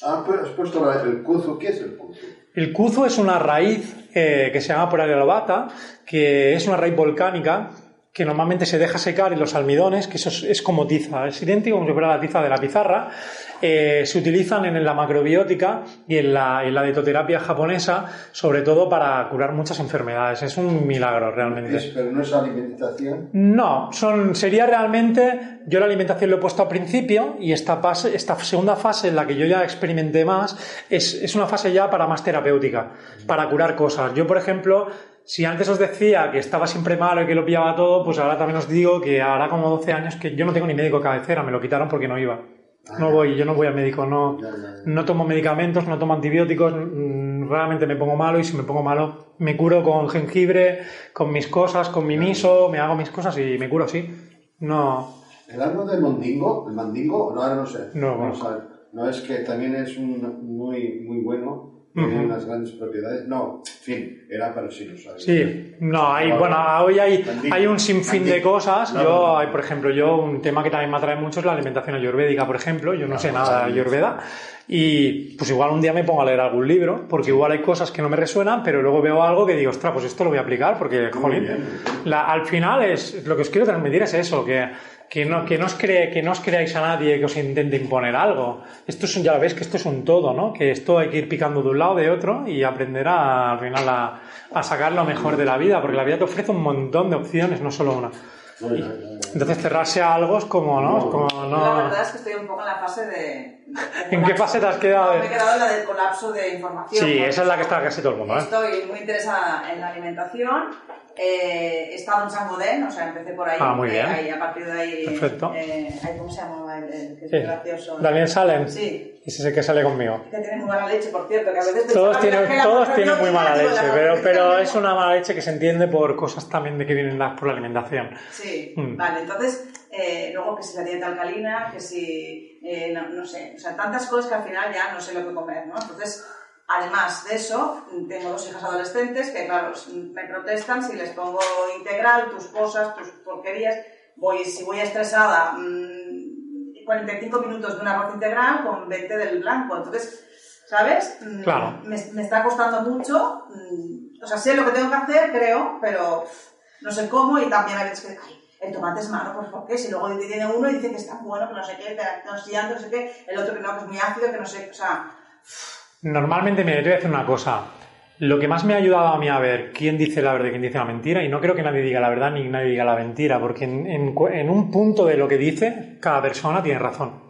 Ah, pero has puesto el kuzu, ¿qué es el kuzu? El kuzu es una raíz eh, que se llama lobata, que es una raíz volcánica que normalmente se deja secar en los almidones, que eso es, como tiza, es idéntico como si fuera la tiza de la pizarra, eh, se utilizan en la macrobiótica y en la, en la detoterapia japonesa, sobre todo para curar muchas enfermedades. Es un milagro realmente. ¿Pero no es alimentación? No, son, sería realmente, yo la alimentación lo he puesto al principio y esta, fase, esta segunda fase en la que yo ya experimenté más es, es una fase ya para más terapéutica, para curar cosas. Yo, por ejemplo, si antes os decía que estaba siempre malo y que lo pillaba todo, pues ahora también os digo que ahora como 12 años que yo no tengo ni médico de cabecera, me lo quitaron porque no iba. Ah, no voy, yo no voy al médico, no, no tomo medicamentos, no tomo antibióticos, mm, realmente me pongo malo y si me pongo malo me curo con jengibre, con mis cosas, con mi miso, me hago mis cosas y me curo así. No. ¿El árbol del mandingo? ¿El mandingo? No, ahora no sé. No, no, no es que también es un muy, muy bueno tiene unas grandes propiedades. No, en fin, era para si lo sabes. Sí, no, hay, bueno, hoy hay, hay un sinfín de cosas. yo, hay, por ejemplo, yo, un tema que también me atrae mucho es la alimentación ayurvédica, por ejemplo. Yo no sé nada de ayurveda. Y pues igual un día me pongo a leer algún libro, porque igual hay cosas que no me resuenan, pero luego veo algo que digo, ostras, pues esto lo voy a aplicar, porque, jolín, al final es, lo que os quiero transmitir es eso, que que no, que no, os cree, que no os creáis a nadie que os intente imponer algo. Esto es, ya veis que esto es un todo, ¿no? Que esto hay que ir picando de un lado de otro y aprender a, al final a, a sacar lo mejor de la vida, porque la vida te ofrece un montón de opciones, no solo una. entonces cerrarse a algo es como, ¿no? como, no... La verdad es que estoy un poco en la fase de... ¿En qué fase te has quedado? me he quedado en la del colapso de información. Sí, esa es la que está casi todo el mundo. ¿eh? Estoy muy interesada en la alimentación eh, he estado en San Godén, o sea, empecé por ahí. Ah, muy bien. a partir de ahí. Perfecto. Eh, ¿Cómo se llama el, que es gracioso? Daniel Salem. Sí. Ese es el que sale conmigo. Que tiene muy mala leche, por cierto, que a veces. Todos tienen, todos tienen muy mala leche, pero, pero es una mala leche que se entiende por cosas también de que vienen dadas por la alimentación. Sí, mm. vale, entonces. Eh, luego que si la dieta alcalina, que si. Eh, no, no sé, o sea, tantas cosas que al final ya no sé lo que comer, ¿no? Entonces Además de eso, tengo dos hijas adolescentes que, claro, me protestan si les pongo integral, tus cosas, tus porquerías. Voy, si voy estresada, 45 mm, minutos de un arroz integral con 20 del blanco. Entonces, ¿sabes? Mm, claro. Me, está costando mucho. Mm, o sea, sé lo que tengo que hacer, creo, pero no sé cómo y también a veces que, ay, el tomate es malo, pues ¿por qué? Si luego tiene uno y dice que está bueno, que no sé qué, que no sé qué, el otro que no, que es muy ácido, que no sé, o sea... Normalmente, me te a decir una cosa. Lo que más me ha ayudado a mí a ver quién dice la verdad y quién dice la mentira, y no creo que nadie diga la verdad ni nadie diga la mentira, porque en, un punto de lo que dice, cada persona tiene razón.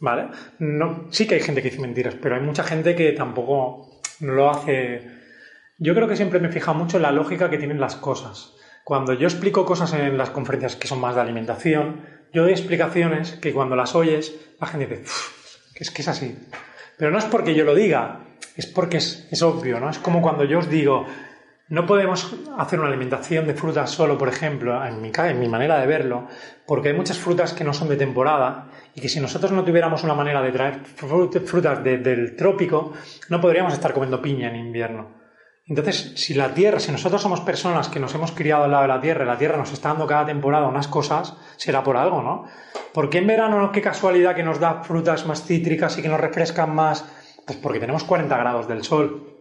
¿Vale? No, sí que hay gente que dice mentiras, pero hay mucha gente que tampoco lo hace. Yo creo que siempre me fija mucho en la lógica que tienen las cosas. Cuando yo explico cosas en las conferencias que son más de alimentación, yo doy explicaciones que cuando las oyes, la gente dice, que es que es así. Pero no es porque yo lo diga, es porque es, obvio, ¿no? Es como cuando yo os digo, no podemos hacer una alimentación de frutas solo, por ejemplo, en mi, en mi manera de verlo, porque hay muchas frutas que no son de temporada y que si nosotros no tuviéramos una manera de traer frutas del trópico, no podríamos estar comiendo piña en invierno. Entonces, si la tierra, si nosotros somos personas que nos hemos criado al lado de la tierra y la tierra nos está dando cada temporada unas cosas, será por algo, ¿no? ¿Por qué en verano qué casualidad que nos da frutas más cítricas y que nos refrescan más? Pues porque tenemos 40 grados del sol.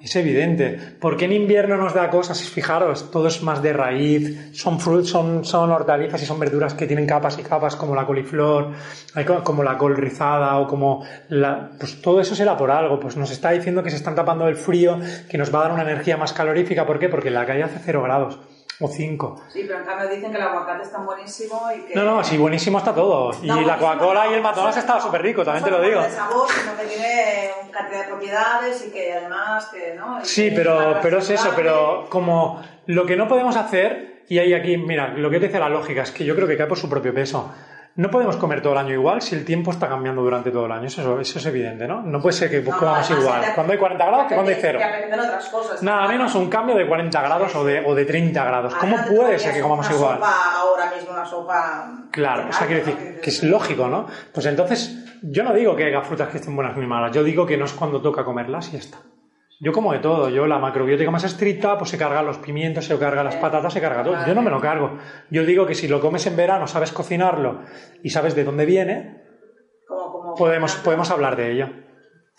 Es evidente. ¿Por qué en invierno nos da cosas? Fijaros, todo es más de raíz, son frutos, son, son hortalizas y son verduras que tienen capas y capas como la coliflor, como la col rizada o como la, pues todo eso será por algo. Pues nos está diciendo que se están tapando el frío, que nos va a dar una energía más calorífica. ¿Por qué? Porque en la calle hace cero grados o cinco. Sí, pero en cambio dicen que el aguacate es tan buenísimo y que... No, no, sí, buenísimo está todo. Y No, la buenísimo, Coca-Cola no, y el no McDonald's solo- estaba súper rico, también te no lo digo. el sabor, sino que tiene cantidad de propiedades y que además que, ¿no? Y Sí, que pero, es pero es eso, pero como lo que no podemos hacer, y hay aquí, mira, lo que te dice la lógica es que yo creo que cae por su propio peso. No podemos comer todo el año igual si el tiempo está cambiando durante todo el año, eso, eso es evidente, ¿no? No puede ser que No, comamos igual. te- Cuando hay 40 grados que cuando hay cero. Otras cosas. Nada menos un cambio de 40 grados o de, o de 30 grados. ¿Cómo Ahora puede ser que comamos una igual? Sopa ahora mismo una sopa... Claro, o sea, quiero decir que es lógico, ¿no? Pues entonces, yo no digo que haya frutas que estén buenas ni malas, yo digo que no es cuando toca comerlas y ya está. Yo como de todo, yo la macrobiótica más estricta, pues se carga los pimientos, se carga las patatas, se carga todo. Yo no me lo cargo. Yo digo que si lo comes en verano, sabes cocinarlo y sabes de dónde viene, podemos, podemos hablar de ello.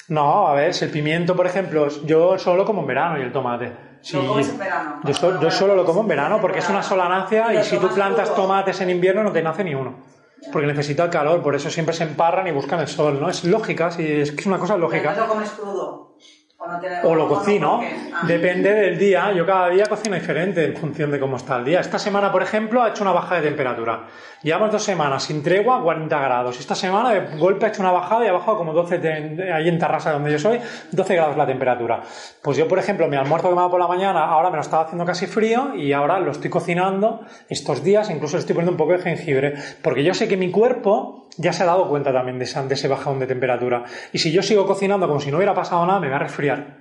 No, a ver, si el pimiento, por ejemplo, yo solo como en verano y el tomate. Si- Lo comes en verano. yo, so- yo solo lo como en verano porque es una solanacia y si tú plantas tomates en invierno no te nace ni uno. Porque necesita el calor, por eso siempre se emparran y buscan el sol, ¿no? Es lógica, sí, es que es una cosa Pero lógica. entonces lo comes crudo. O, no tiene- O lo no, cocino. Ah. depende del día. Yo cada día cocino diferente en función de cómo está el día. Esta semana, por ejemplo, ha hecho una bajada de temperatura. Llevamos dos semanas sin tregua, 40 grados. Esta semana de golpe ha hecho una bajada y ha bajado como 12, de- ahí en Tarrasa, donde yo soy, 12 grados la temperatura. Pues yo, por ejemplo, mi almuerzo que me hago por la mañana, ahora me lo estaba haciendo casi frío y ahora lo estoy cocinando estos días, incluso le estoy poniendo un poco de jengibre, porque yo sé que mi cuerpo ya se ha dado cuenta también de, esa- de ese bajón de temperatura. Y si yo sigo cocinando como si no hubiera pasado nada, me va a resfriar.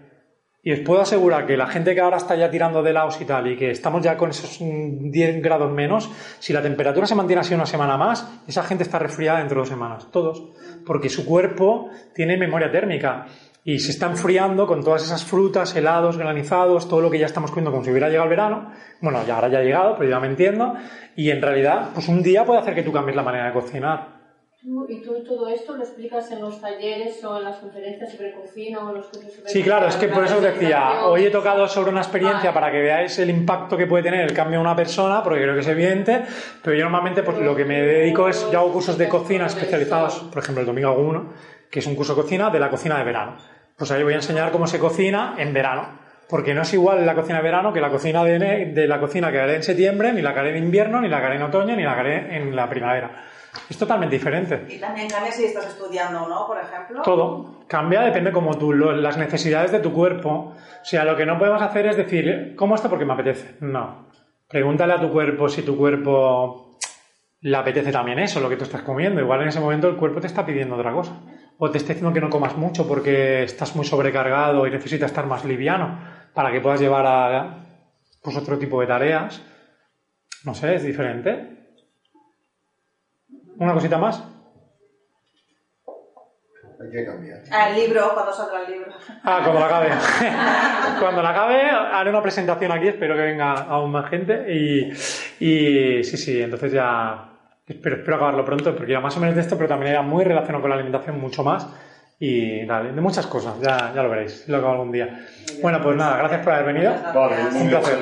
Y os puedo asegurar que la gente que ahora está ya tirando de laos y tal, y que estamos ya con esos mm, 10 grados menos, si la temperatura se mantiene así una semana más, esa gente está resfriada dentro de dos semanas, todos. Porque su cuerpo tiene memoria térmica y se está enfriando con todas esas frutas, helados, granizados, todo lo que ya estamos comiendo como si hubiera llegado el verano. Bueno, ya ahora ya ha llegado, pero ya me entiendo. Y en realidad, pues un día puede hacer que tú cambies la manera de cocinar. Tú- ¿Y tú todo esto lo explicas en los talleres o en las conferencias sobre cocina o en los cursos sobre Sí, claro, es que por eso os decía, hoy he tocado sobre una experiencia Vale. para que veáis el impacto que puede tener el cambio en una persona, porque creo que es evidente, pero yo normalmente pues lo que me dedico es, yo hago cursos de cocina especializados, por ejemplo el domingo hago uno, que es un curso de cocina de la cocina de verano. Pues ahí voy a enseñar cómo se cocina en verano, porque no es igual la cocina de verano que la cocina de, de la cocina que haré en septiembre, ni la que haré en invierno, ni la que haré en otoño, ni la que haré en la primavera. Es totalmente diferente. Y también cambia si estás estudiando o no, por ejemplo. Todo cambia, depende como tú, lo- las necesidades de tu cuerpo. O sea, lo que no podemos hacer es decir, ¿cómo esto porque me apetece? No. Pregúntale a tu cuerpo si tu cuerpo le apetece también eso, lo que tú estás comiendo. Igual en ese momento el cuerpo te está pidiendo otra cosa. O te está diciendo que no comas mucho porque estás muy sobrecargado y necesitas estar más liviano para que puedas llevar a pues, otro tipo de tareas. No sé, es diferente. ¿Una cosita más? Hay que cambiar. Ah, el libro, cuando salga el libro. Ah, cuando la acabe. cuando la acabe, haré una presentación aquí, espero que venga aún más gente. Y, y sí, sí, entonces ya espero, espero acabarlo pronto, porque ya más o menos de esto, pero también era muy relacionado con la alimentación mucho más. Y dale, de muchas cosas, ya, ya lo veréis, lo acabo algún día. Bueno, pues nada, gracias por haber venido. Vale, Un placer.